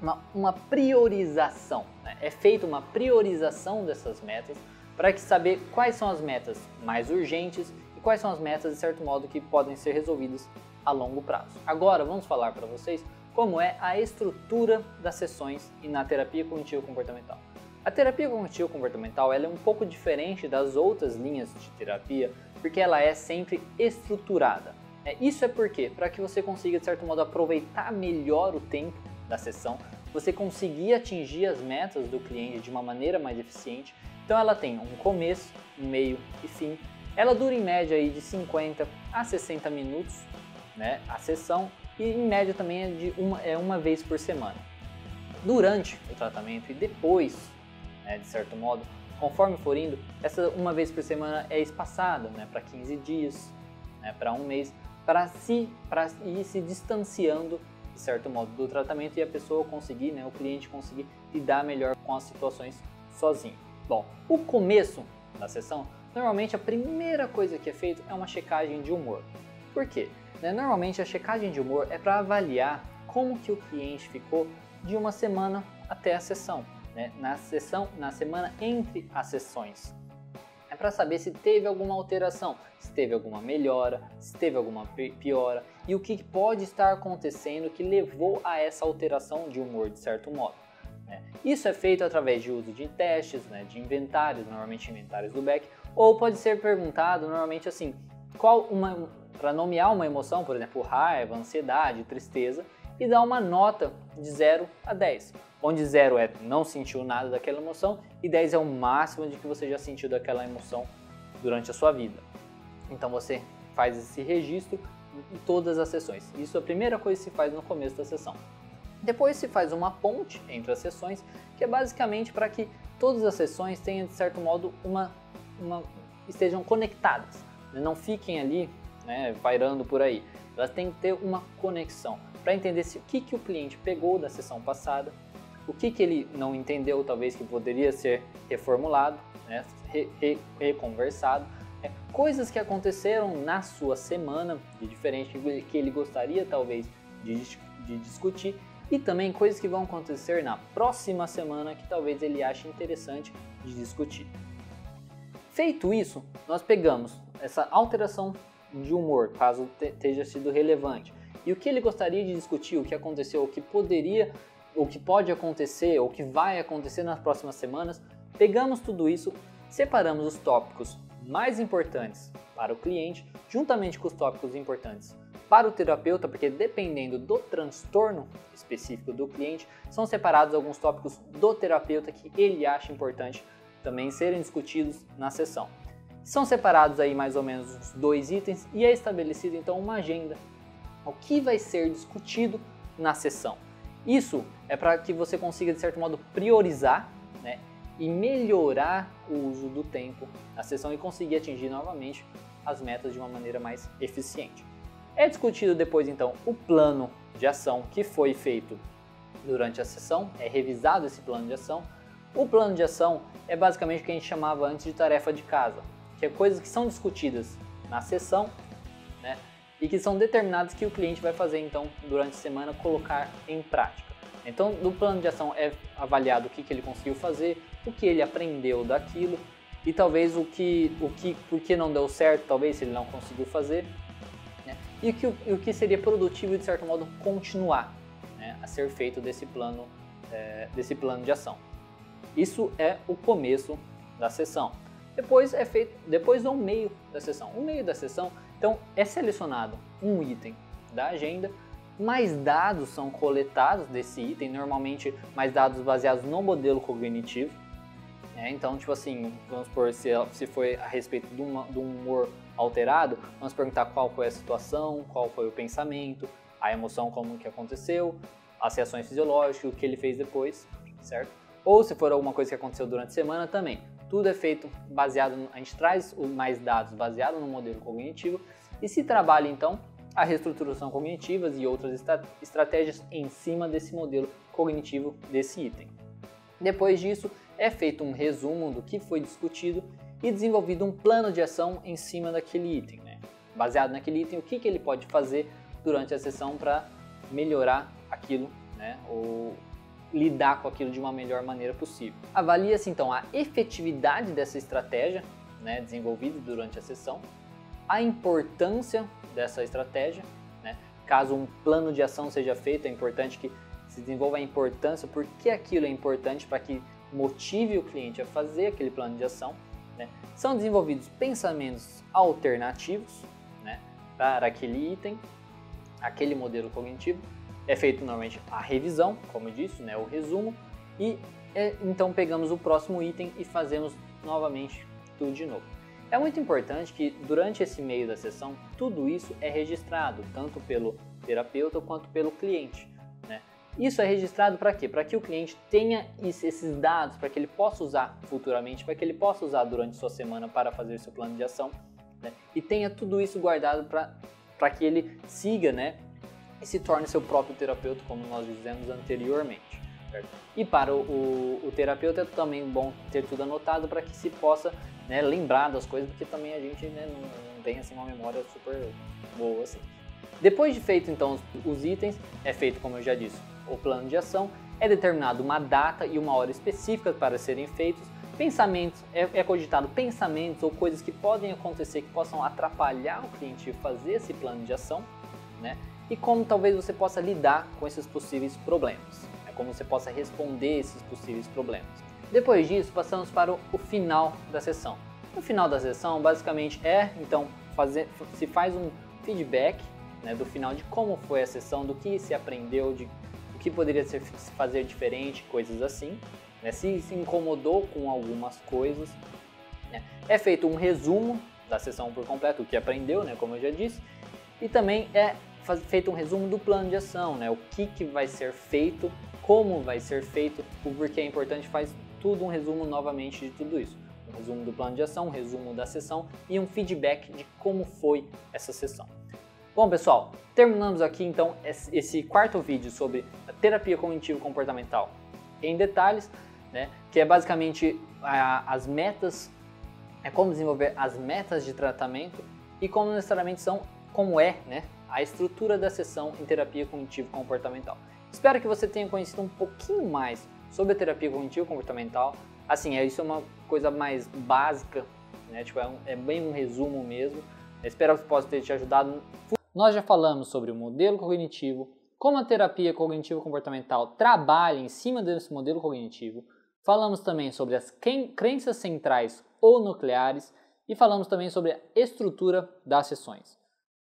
uma, uma priorização. Né? É feita uma priorização dessas metas para saber quais são as metas mais urgentes e quais são as metas, de certo modo, que podem ser resolvidas a longo prazo. Agora, vamos falar para vocês como é a estrutura das sessões e na terapia cognitivo comportamental. A terapia cognitivo comportamental é um pouco diferente das outras linhas de terapia porque ela é sempre estruturada. É, isso é porque, para que você consiga, de certo modo, aproveitar melhor o tempo da sessão, você conseguir atingir as metas do cliente de uma maneira mais eficiente. Então ela tem um começo, um meio e fim. Ela dura em média aí de 50 a 60 minutos né, a sessão e em média também é, de uma, é uma vez por semana. Durante o tratamento e depois né, de certo modo, conforme for indo, essa uma vez por semana é espaçada né, para 15 dias, né, para um mês, para se, ir se distanciando, de certo modo, do tratamento e a pessoa conseguir, né, o cliente conseguir lidar melhor com as situações sozinho. Bom, o começo da sessão, normalmente a primeira coisa que é feita é uma checagem de humor. Por quê? Né, normalmente a checagem de humor é para avaliar como que o cliente ficou de uma semana até a sessão né, na sessão, na semana entre as sessões. É para saber se teve alguma alteração, se teve alguma melhora, se teve alguma piora e o que pode estar acontecendo que levou a essa alteração de humor de certo modo. Né? Isso é feito através de uso de testes, né, de inventários, normalmente inventários do Beck, ou pode ser perguntado normalmente assim, qual uma para nomear uma emoção, por exemplo, raiva, ansiedade, tristeza, e dar uma nota de 0 a 10, onde 0 é não sentiu nada daquela emoção e 10 é o máximo de que você já sentiu daquela emoção durante a sua vida. Então você faz esse registro em todas as sessões. Isso é a primeira coisa que se faz no começo da sessão. Depois se faz uma ponte entre as sessões, que é basicamente para que todas as sessões tenham, de certo modo, uma, uma estejam conectadas. Né? Não fiquem ali né, pairando por aí. Elas têm que ter uma conexão para entender se, o que, que o cliente pegou da sessão passada, o que, que ele não entendeu, talvez que poderia ser reformulado, né, re, re, reconversado, é, coisas que aconteceram na sua semana de diferente que ele gostaria talvez de, de discutir e também coisas que vão acontecer na próxima semana que talvez ele ache interessante de discutir. Feito isso, nós pegamos essa alteração de humor, caso tenha sido relevante, e o que ele gostaria de discutir, o que aconteceu, o que poderia, o que pode acontecer, o que vai acontecer nas próximas semanas, pegamos tudo isso, separamos os tópicos mais importantes para o cliente, juntamente com os tópicos importantes para o terapeuta, porque dependendo do transtorno específico do cliente, são separados alguns tópicos do terapeuta que ele acha importante também serem discutidos na sessão. São separados aí mais ou menos os dois itens e é estabelecida então uma agenda. O que vai ser discutido na sessão? Isso é para que você consiga de certo modo priorizar né, e melhorar o uso do tempo na sessão e conseguir atingir novamente as metas de uma maneira mais eficiente. É discutido depois então o plano de ação que foi feito durante a sessão, é revisado esse plano de ação. O plano de ação é basicamente o que a gente chamava antes de tarefa de casa, que é coisas que são discutidas na sessão, né, e que são determinadas que o cliente vai fazer então durante a semana colocar em prática. Então, no plano de ação é avaliado o que, que ele conseguiu fazer, o que ele aprendeu daquilo e talvez o que, o que, por que não deu certo, talvez se ele não conseguiu fazer e que, o que seria produtivo de certo modo continuar né, a ser feito desse plano, é, desse plano de ação. Isso é o começo da sessão. Depois é feito, depois é o meio da sessão. O meio da sessão, então, é selecionado um item da agenda, mais dados são coletados desse item, normalmente mais dados baseados no modelo cognitivo. Né? Então, tipo assim, vamos supor, se, se foi a respeito de, uma, de um humor alterado, vamos perguntar qual foi a situação, qual foi o pensamento, a emoção, como que aconteceu, as reações fisiológicas, o que ele fez depois, certo? Ou se for alguma coisa que aconteceu durante a semana também. Tudo é feito baseado, no, a gente traz mais dados baseado no modelo cognitivo e se trabalha então a reestruturação cognitiva e outras estratégias em cima desse modelo cognitivo desse item. Depois disso, é feito um resumo do que foi discutido e desenvolvido um plano de ação em cima daquele item. Né? Baseado naquele item, o que, que ele pode fazer durante a sessão para melhorar aquilo, né? ou lidar com aquilo de uma melhor maneira possível. Avalia-se então a efetividade dessa estratégia né, desenvolvida durante a sessão, a importância dessa estratégia, né? caso um plano de ação seja feito, é importante que se desenvolva a importância, por que aquilo é importante para que motive o cliente a fazer aquele plano de ação né? São desenvolvidos pensamentos alternativos né, para aquele item, aquele modelo cognitivo. É feito normalmente a revisão, como eu disse, né, o resumo, e é, então pegamos o próximo item e fazemos novamente tudo de novo. É muito importante que durante esse meio da sessão tudo isso é registrado, tanto pelo terapeuta quanto pelo cliente. Isso é registrado para quê? Para que o cliente tenha esses dados, para que ele possa usar futuramente, para que ele possa usar durante sua semana para fazer seu plano de ação né? e tenha tudo isso guardado para que ele siga né? e se torne seu próprio terapeuta, como nós dizemos anteriormente. E para o, o, o, terapeuta é também bom ter tudo anotado para que se possa né, lembrar das coisas, porque também a gente né, não, não, tem assim, uma memória super boa assim. Depois de feito então os, itens, é feito como eu já disse o plano de ação, é determinado uma data e uma hora específica para serem feitos, pensamentos, é, é cogitado pensamentos ou coisas que podem acontecer que possam atrapalhar o cliente fazer esse plano de ação, né? E como talvez você possa lidar com esses possíveis problemas. É como você possa responder esses possíveis problemas. Depois disso, passamos para o final da sessão. No final da sessão, basicamente é, então, fazer, se faz um feedback né, do final de como foi a sessão, do que se aprendeu, de o que poderia ser, se fazer diferente, coisas assim. Né, se se incomodou com algumas coisas. Né. É feito um resumo da sessão por completo, o que aprendeu, né, como eu já disse. E também é feito um resumo do plano de ação, né, o que, que vai ser feito, como vai ser feito, o porquê é importante, faz tudo um resumo novamente de tudo isso um resumo do plano de ação, um resumo da sessão e um feedback de como foi essa sessão. Bom, pessoal, terminamos aqui então esse quarto vídeo sobre a terapia cognitivo comportamental em detalhes, né, que é basicamente a, as metas, é como desenvolver as metas de tratamento e como necessariamente são, como é, né, a estrutura da sessão em terapia cognitivo comportamental. Espero que você tenha conhecido um pouquinho mais sobre a terapia cognitivo comportamental, Assim, é, isso é uma coisa mais básica, né? Tipo, é, um, é bem um resumo mesmo. Espero que possa ter te ajudado. Nós já falamos sobre o modelo cognitivo, como a terapia cognitivo-comportamental trabalha em cima desse modelo cognitivo. Falamos também sobre as crenças centrais ou nucleares e falamos também sobre a estrutura das sessões.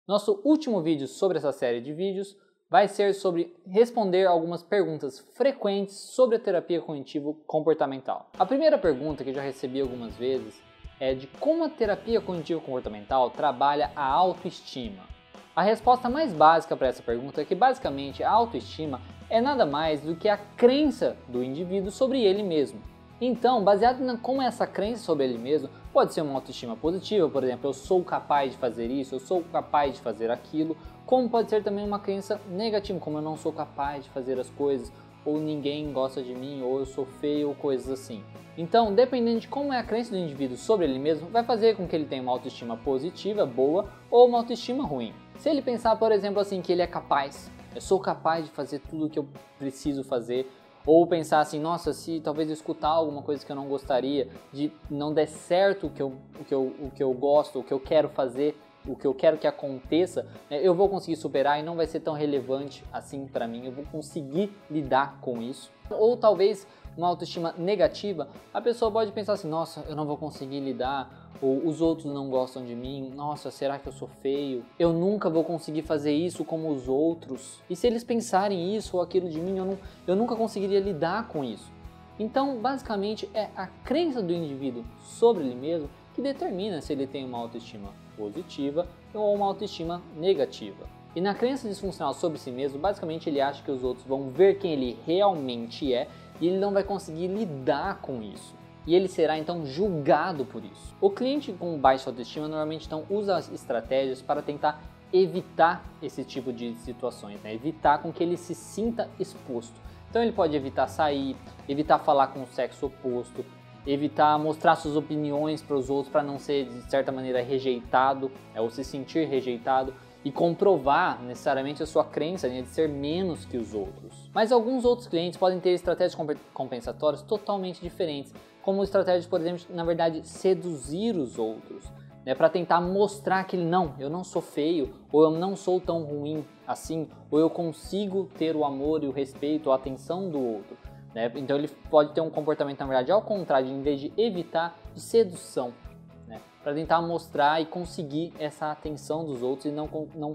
Nosso último vídeo sobre essa série de vídeos vai ser sobre responder algumas perguntas frequentes sobre a terapia cognitivo-comportamental. A primeira pergunta que eu já recebi algumas vezes é de como a terapia cognitivo-comportamental trabalha a autoestima. A resposta mais básica para essa pergunta é que basicamente a autoestima é nada mais do que a crença do indivíduo sobre ele mesmo. Então, baseado em como é essa crença sobre ele mesmo, pode ser uma autoestima positiva, por exemplo, eu sou capaz de fazer isso, eu sou capaz de fazer aquilo, como pode ser também uma crença negativa, como eu não sou capaz de fazer as coisas, ou ninguém gosta de mim, ou eu sou feio, ou coisas assim. Então, dependendo de como é a crença do indivíduo sobre ele mesmo, vai fazer com que ele tenha uma autoestima positiva, boa, ou uma autoestima ruim. Se ele pensar, por exemplo, assim, que ele é capaz, eu sou capaz de fazer tudo o que eu preciso fazer, ou pensar assim, nossa, se talvez eu escutar alguma coisa que eu não gostaria, de não der certo o que eu, o que eu, o que eu gosto, o que eu quero fazer, o que eu quero que aconteça, né, eu vou conseguir superar e não vai ser tão relevante assim para mim, eu vou conseguir lidar com isso. Ou talvez uma autoestima negativa, a pessoa pode pensar assim: nossa, eu não vou conseguir lidar, ou os outros não gostam de mim, nossa, será que eu sou feio? Eu nunca vou conseguir fazer isso como os outros. E se eles pensarem isso ou aquilo de mim, eu, não, eu nunca conseguiria lidar com isso. Então, basicamente, é a crença do indivíduo sobre ele mesmo que determina se ele tem uma autoestima positiva ou uma autoestima negativa. E na crença disfuncional sobre si mesmo, basicamente ele acha que os outros vão ver quem ele realmente é e ele não vai conseguir lidar com isso. E ele será então julgado por isso. O cliente com baixa autoestima normalmente então usa estratégias para tentar evitar esse tipo de situações, né? evitar com que ele se sinta exposto. Então ele pode evitar sair, evitar falar com o sexo oposto, evitar mostrar suas opiniões para os outros para não ser de certa maneira rejeitado é, ou se sentir rejeitado e comprovar necessariamente a sua crença né, de ser menos que os outros. Mas alguns outros clientes podem ter estratégias compensatórias totalmente diferentes, como estratégias, por exemplo, na verdade, seduzir os outros, né, para tentar mostrar que não, eu não sou feio, ou eu não sou tão ruim assim, ou eu consigo ter o amor e o respeito, a atenção do outro. Né? Então ele pode ter um comportamento, na verdade, ao contrário, em vez de evitar, de sedução, né? para tentar mostrar e conseguir essa atenção dos outros e não, não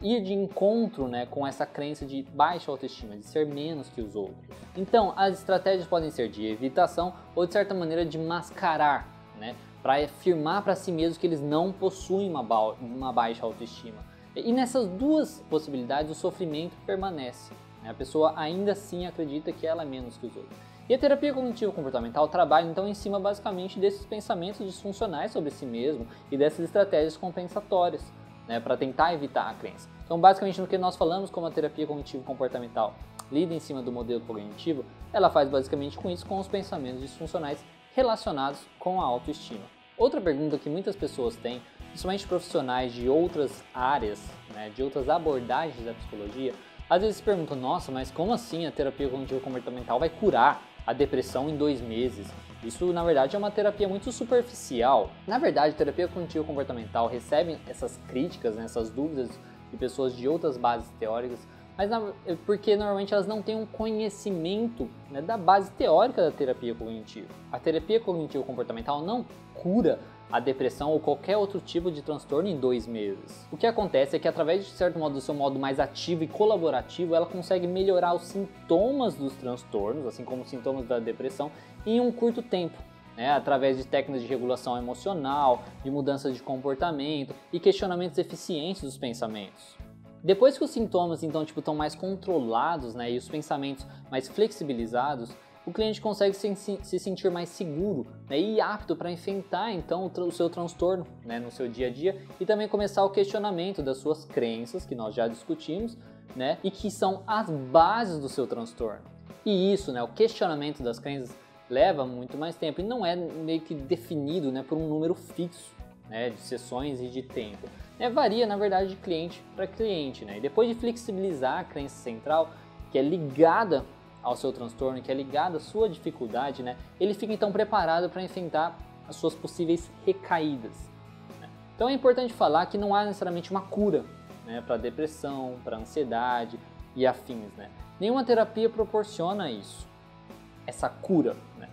ir de encontro né, com essa crença de baixa autoestima, de ser menos que os outros. Então, as estratégias podem ser de evitação ou, de certa maneira, de mascarar, né, para afirmar para si mesmos que eles não possuem uma, ba uma baixa autoestima. E nessas duas possibilidades, o sofrimento permanece. Né? A pessoa ainda assim acredita que ela é menos que os outros. E a terapia cognitivo-comportamental trabalha então em cima basicamente desses pensamentos disfuncionais sobre si mesmo e dessas estratégias compensatórias, né, para tentar evitar a crença. Então, basicamente, no que nós falamos como a terapia cognitivo-comportamental lida em cima do modelo cognitivo, ela faz basicamente com isso com os pensamentos disfuncionais relacionados com a autoestima. Outra pergunta que muitas pessoas têm, principalmente profissionais de outras áreas, né, de outras abordagens da psicologia, às vezes se perguntam, nossa, mas como assim a terapia cognitivo comportamental vai curar a depressão em dois meses? Isso, na verdade, é uma terapia muito superficial. Na verdade, a terapia cognitivo comportamental recebe essas críticas, né, essas dúvidas de pessoas de outras bases teóricas, mas na, é porque normalmente elas não têm um conhecimento né, da base teórica da terapia cognitiva. A terapia cognitivo comportamental não cura a depressão ou qualquer outro tipo de transtorno em dois meses. O que acontece é que através de certo modo do seu modo mais ativo e colaborativo, ela consegue melhorar os sintomas dos transtornos, assim como os sintomas da depressão, em um curto tempo. Né, através de técnicas de regulação emocional, de mudança de comportamento e questionamentos eficientes dos pensamentos. Depois que os sintomas então tipo estão mais controlados, né, e os pensamentos mais flexibilizados, o cliente consegue se, se sentir mais seguro né, e apto para enfrentar então o, seu transtorno né, no seu dia a dia e também começar o questionamento das suas crenças que nós já discutimos, né, e que são as bases do seu transtorno. E isso, né, o questionamento das crenças leva muito mais tempo e não é meio que definido né, por um número fixo né, de sessões e de tempo. É, varia, na verdade, de cliente para cliente. Né? E depois de flexibilizar a crença central, que é ligada ao seu transtorno, que é ligada à sua dificuldade, né, ele fica então preparado para enfrentar as suas possíveis recaídas. Né? Então é importante falar que não há necessariamente uma cura né, para depressão, para ansiedade e afins. Né? Nenhuma terapia proporciona isso, essa cura. Né?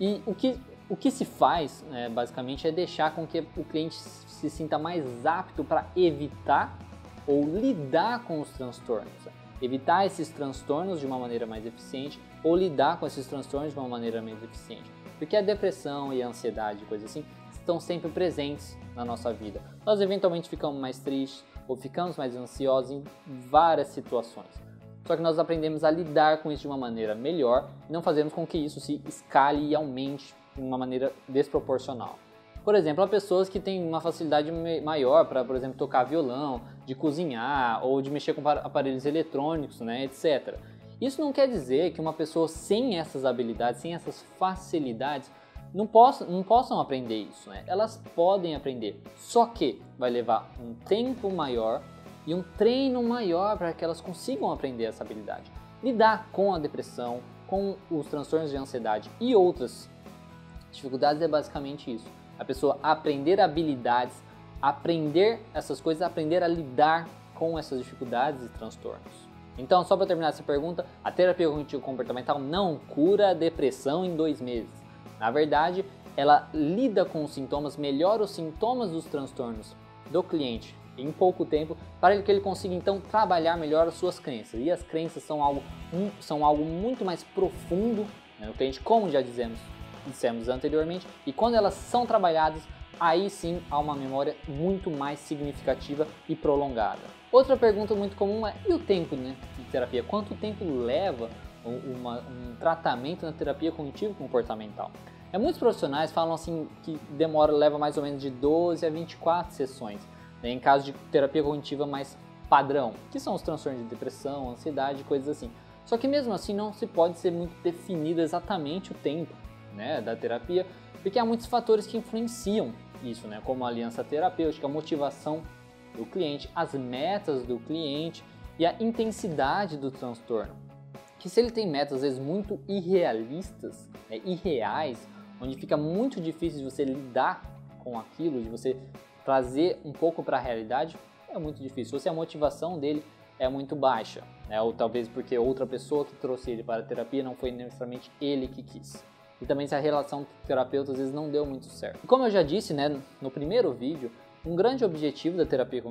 E o que o que se faz, né, basicamente, é deixar com que o cliente se sinta mais apto para evitar ou lidar com os transtornos. Evitar esses transtornos de uma maneira mais eficiente ou lidar com esses transtornos de uma maneira mais eficiente. Porque a depressão e a ansiedade, coisas assim, estão sempre presentes na nossa vida. Nós eventualmente ficamos mais tristes ou ficamos mais ansiosos em várias situações. Só que nós aprendemos a lidar com isso de uma maneira melhor e não fazemos com que isso se escale e aumente de uma maneira desproporcional. Por exemplo, há pessoas que têm uma facilidade maior para, por exemplo, tocar violão, de cozinhar ou de mexer com aparelhos eletrônicos, né, etc. Isso não quer dizer que uma pessoa sem essas habilidades, sem essas facilidades, não possam, não possam aprender isso. Né? Elas podem aprender, só que vai levar um tempo maior e um treino maior para que elas consigam aprender essa habilidade. Lidar com a depressão, com os transtornos de ansiedade e outras Dificuldades é basicamente isso. A pessoa aprender habilidades, aprender essas coisas, aprender a lidar com essas dificuldades e transtornos. Então, só para terminar essa pergunta, a terapia cognitivo comportamental não cura a depressão em dois meses. Na verdade, ela lida com os sintomas, melhora os sintomas dos transtornos do cliente em pouco tempo, para que ele consiga então trabalhar melhor as suas crenças. E as crenças são algo, são algo muito mais profundo né, no cliente, como já dizemos dissemos anteriormente, e quando elas são trabalhadas, aí sim há uma memória muito mais significativa e prolongada. Outra pergunta muito comum é: e o tempo né, de terapia? Quanto tempo leva uma, um tratamento na terapia cognitivo-comportamental? É, muitos profissionais falam assim que demora, leva mais ou menos de 12 a 24 sessões, né, em caso de terapia cognitiva mais padrão, que são os transtornos de depressão, ansiedade, coisas assim. Só que mesmo assim não se pode ser muito definido exatamente o tempo né, da terapia, porque há muitos fatores que influenciam isso, né, como a aliança terapêutica, a motivação do cliente, as metas do cliente e a intensidade do transtorno. Que se ele tem metas às vezes muito irrealistas, né, irreais, onde fica muito difícil de você lidar com aquilo, de você trazer um pouco para a realidade, é muito difícil. Ou se a motivação dele é muito baixa, né? ou talvez porque outra pessoa que trouxe ele para a terapia não foi necessariamente ele que quis e também se a relação terapeuta às vezes não deu muito certo. E como eu já disse né, no primeiro vídeo, um grande objetivo da terapia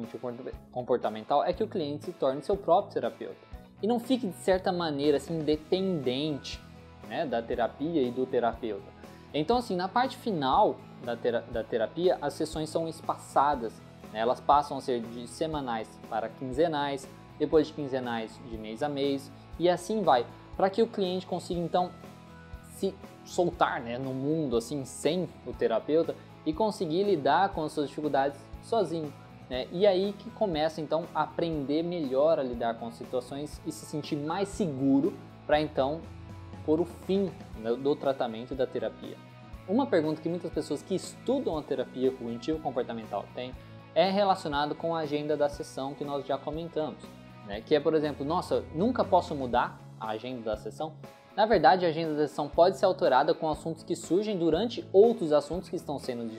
comportamental é que o cliente se torne seu próprio terapeuta e não fique de certa maneira assim dependente né, da terapia e do terapeuta. Então assim, na parte final da, tera da terapia, as sessões são espaçadas, né, elas passam a ser de semanais para quinzenais, depois de quinzenais de mês a mês e assim vai, para que o cliente consiga então se soltar né, no mundo assim sem o terapeuta e conseguir lidar com as suas dificuldades sozinho. Né? E aí que começa então a aprender melhor a lidar com as situações e se sentir mais seguro para então pôr o fim né, do tratamento e da terapia. Uma pergunta que muitas pessoas que estudam a terapia cognitivo comportamental têm é relacionado com a agenda da sessão que nós já comentamos, né? que é por exemplo, nossa, nunca posso mudar a agenda da sessão? Na verdade, a agenda da sessão pode ser alterada com assuntos que surgem durante outros assuntos que estão sendo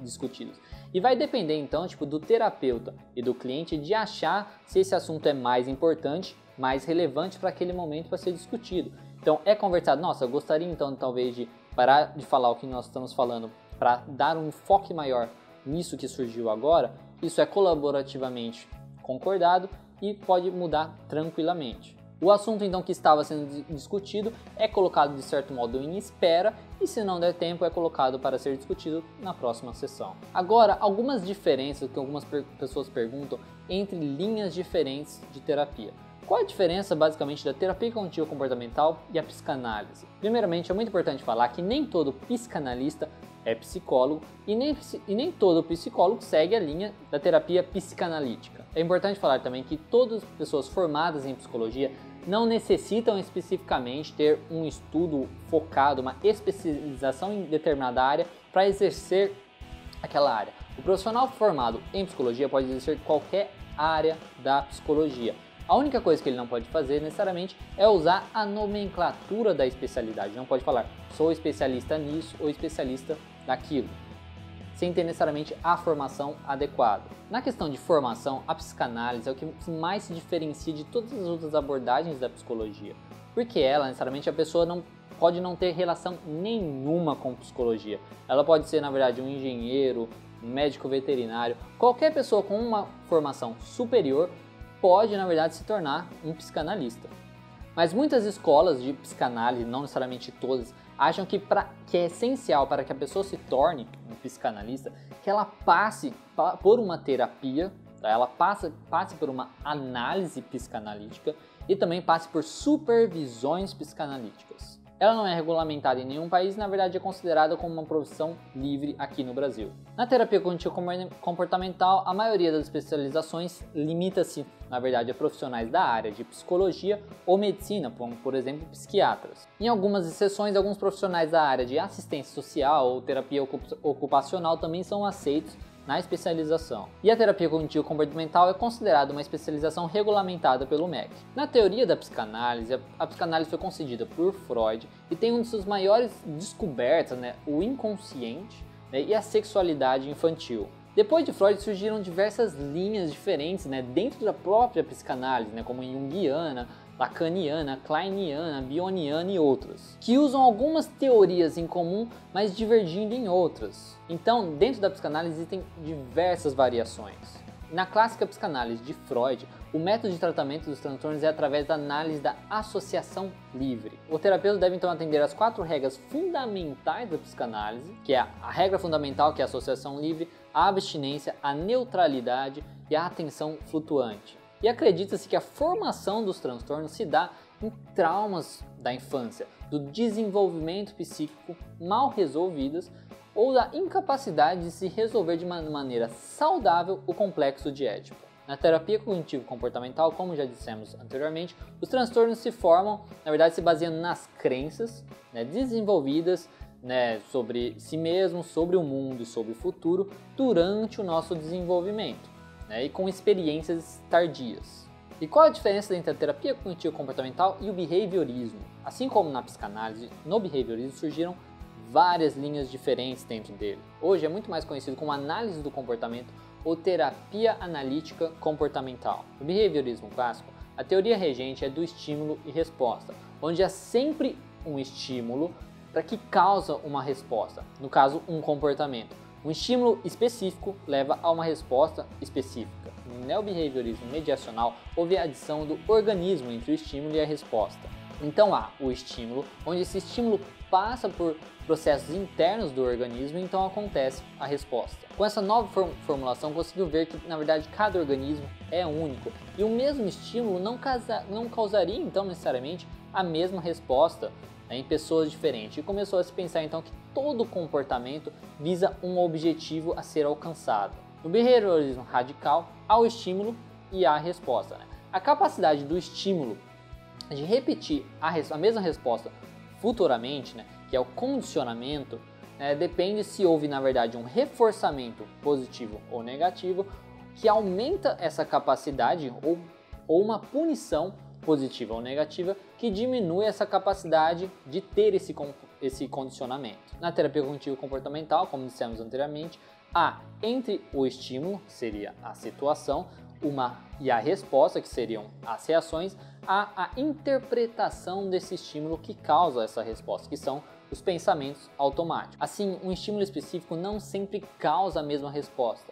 discutidos. E vai depender então tipo, do terapeuta e do cliente de achar se esse assunto é mais importante mais relevante para aquele momento para ser discutido. Então é conversado, nossa, eu gostaria então talvez de parar de falar o que nós estamos falando para dar um enfoque maior nisso que surgiu agora. Isso é colaborativamente concordado e pode mudar tranquilamente. O assunto então que estava sendo discutido é colocado de certo modo em espera e se não der tempo é colocado para ser discutido na próxima sessão. Agora, algumas diferenças que algumas pessoas perguntam entre linhas diferentes de terapia. Qual a diferença basicamente da terapia cognitiva comportamental e a psicanálise? Primeiramente, é muito importante falar que nem todo psicanalista é psicólogo e nem, e nem todo psicólogo segue a linha da terapia psicanalítica. É importante falar também que todas as pessoas formadas em psicologia não necessitam especificamente ter um estudo focado, uma especialização em determinada área para exercer aquela área. O profissional formado em psicologia pode exercer qualquer área da psicologia. A única coisa que ele não pode fazer necessariamente é usar a nomenclatura da especialidade. Não pode falar sou especialista nisso ou especialista daquilo sem ter necessariamente a formação adequada. Na questão de formação, a psicanálise é o que mais se diferencia de todas as outras abordagens da psicologia, porque ela, necessariamente, a pessoa não pode não ter relação nenhuma com psicologia. Ela pode ser, na verdade, um engenheiro, um médico veterinário, qualquer pessoa com uma formação superior pode, na verdade, se tornar um psicanalista. Mas muitas escolas de psicanálise, não necessariamente todas, acham que, pra, que é essencial para que a pessoa se torne um psicanalista que ela passe por uma terapia, tá? ela passe, passe por uma análise psicanalítica e também passe por supervisões psicanalíticas. Ela não é regulamentada em nenhum país e, na verdade, é considerada como uma profissão livre aqui no Brasil. Na terapia cognitivo comportamental, a maioria das especializações limita-se, na verdade, a profissionais da área de psicologia ou medicina, como, por exemplo, psiquiatras. Em algumas exceções, alguns profissionais da área de assistência social ou terapia ocupacional também são aceitos na especialização. E a terapia cognitivo-comportamental é considerada uma especialização regulamentada pelo MEC. Na teoria da psicanálise, a psicanálise foi concedida por Freud e tem um de suas maiores descobertas, né, o inconsciente né, e a sexualidade infantil. Depois de Freud surgiram diversas linhas diferentes né, dentro da própria psicanálise, né, como Jungiana, lacaniana, kleiniana, bioniana e outras, que usam algumas teorias em comum, mas divergindo em outras. Então, dentro da psicanálise existem diversas variações. Na clássica psicanálise de Freud, o método de tratamento dos transtornos é através da análise da associação livre. O terapeuta deve então atender às quatro regras fundamentais da psicanálise, que é a regra fundamental, que é a associação livre, a abstinência, a neutralidade e a atenção flutuante. E acredita-se que a formação dos transtornos se dá em traumas da infância, do desenvolvimento psíquico mal resolvidas ou da incapacidade de se resolver de uma maneira saudável o complexo de Édipo. Na terapia cognitivo-comportamental, como já dissemos anteriormente, os transtornos se formam, na verdade, se baseando nas crenças né, desenvolvidas né, sobre si mesmo, sobre o mundo e sobre o futuro durante o nosso desenvolvimento né, e com experiências tardias. E qual a diferença entre a terapia cognitivo-comportamental e o behaviorismo? Assim como na psicanálise, no behaviorismo surgiram várias linhas diferentes dentro dele. Hoje é muito mais conhecido como análise do comportamento ou terapia analítica comportamental. No behaviorismo clássico, a teoria regente é do estímulo e resposta, onde há sempre um estímulo para que causa uma resposta, no caso, um comportamento. Um estímulo específico leva a uma resposta específica. No neobehaviorismo mediacional, houve a adição do organismo entre o estímulo e a resposta. Então há o estímulo, onde esse estímulo passa por processos internos do organismo então acontece a resposta. Com essa nova formulação, conseguiu ver que, na verdade, cada organismo é único e o mesmo estímulo não, causa, não causaria, então, necessariamente a mesma resposta em pessoas diferentes. E começou a se pensar então que todo comportamento visa um objetivo a ser alcançado. No behaviorismo radical, há o estímulo e há a resposta. Né? A capacidade do estímulo de repetir a, a mesma resposta futuramente, né, que é o condicionamento, né, depende se houve na verdade um reforçamento positivo ou negativo que aumenta essa capacidade ou, ou uma punição positiva ou negativa, que diminui essa capacidade de ter esse, esse condicionamento. Na terapia cognitivo-comportamental, como dissemos anteriormente, há entre o estímulo, que seria a situação, uma e a resposta, que seriam as reações, a, a interpretação desse estímulo que causa essa resposta, que são os pensamentos automáticos. Assim, um estímulo específico não sempre causa a mesma resposta,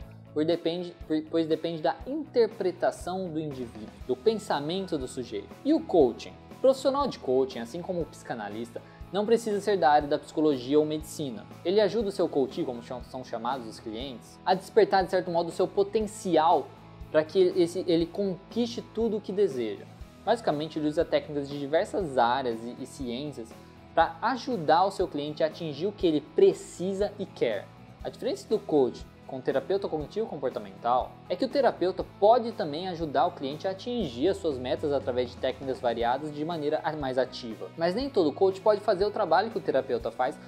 depende, pois depende da interpretação do indivíduo, do pensamento do sujeito. E o coaching? O profissional de coaching, assim como o psicanalista, não precisa ser da área da psicologia ou medicina. Ele ajuda o seu coach, como são chamados os clientes, a despertar de certo modo o seu potencial para que esse, ele conquiste tudo o que deseja. Basicamente, ele usa técnicas de diversas áreas e, e ciências para ajudar o seu cliente a atingir o que ele precisa e quer. A diferença do coach com o terapeuta cognitivo comportamental é que o terapeuta pode também ajudar o cliente a atingir as suas metas através de técnicas variadas de maneira mais ativa. Mas nem todo coach pode fazer o trabalho que o terapeuta faz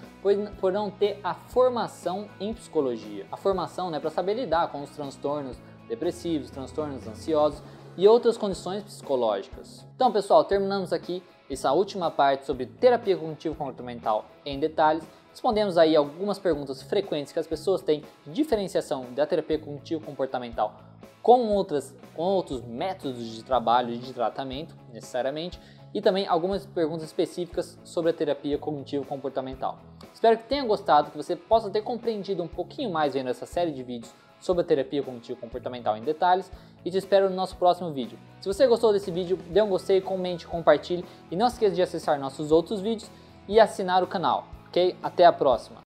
por não ter a formação em psicologia. A formação né, para saber lidar com os transtornos depressivos, transtornos ansiosos e outras condições psicológicas. Então, pessoal, terminamos aqui essa última parte sobre terapia cognitivo comportamental em detalhes. Respondemos aí algumas perguntas frequentes que as pessoas têm de diferenciação da terapia cognitivo comportamental com, outras, com outros métodos de trabalho e de tratamento, necessariamente, e também algumas perguntas específicas sobre a terapia cognitivo comportamental. Espero que tenha gostado, que você possa ter compreendido um pouquinho mais vendo essa série de vídeos sobre a terapia cognitivo comportamental em detalhes e te espero no nosso próximo vídeo. Se você gostou desse vídeo, dê um gostei, comente, compartilhe e não esqueça de acessar nossos outros vídeos e assinar o canal, ok? Até a próxima!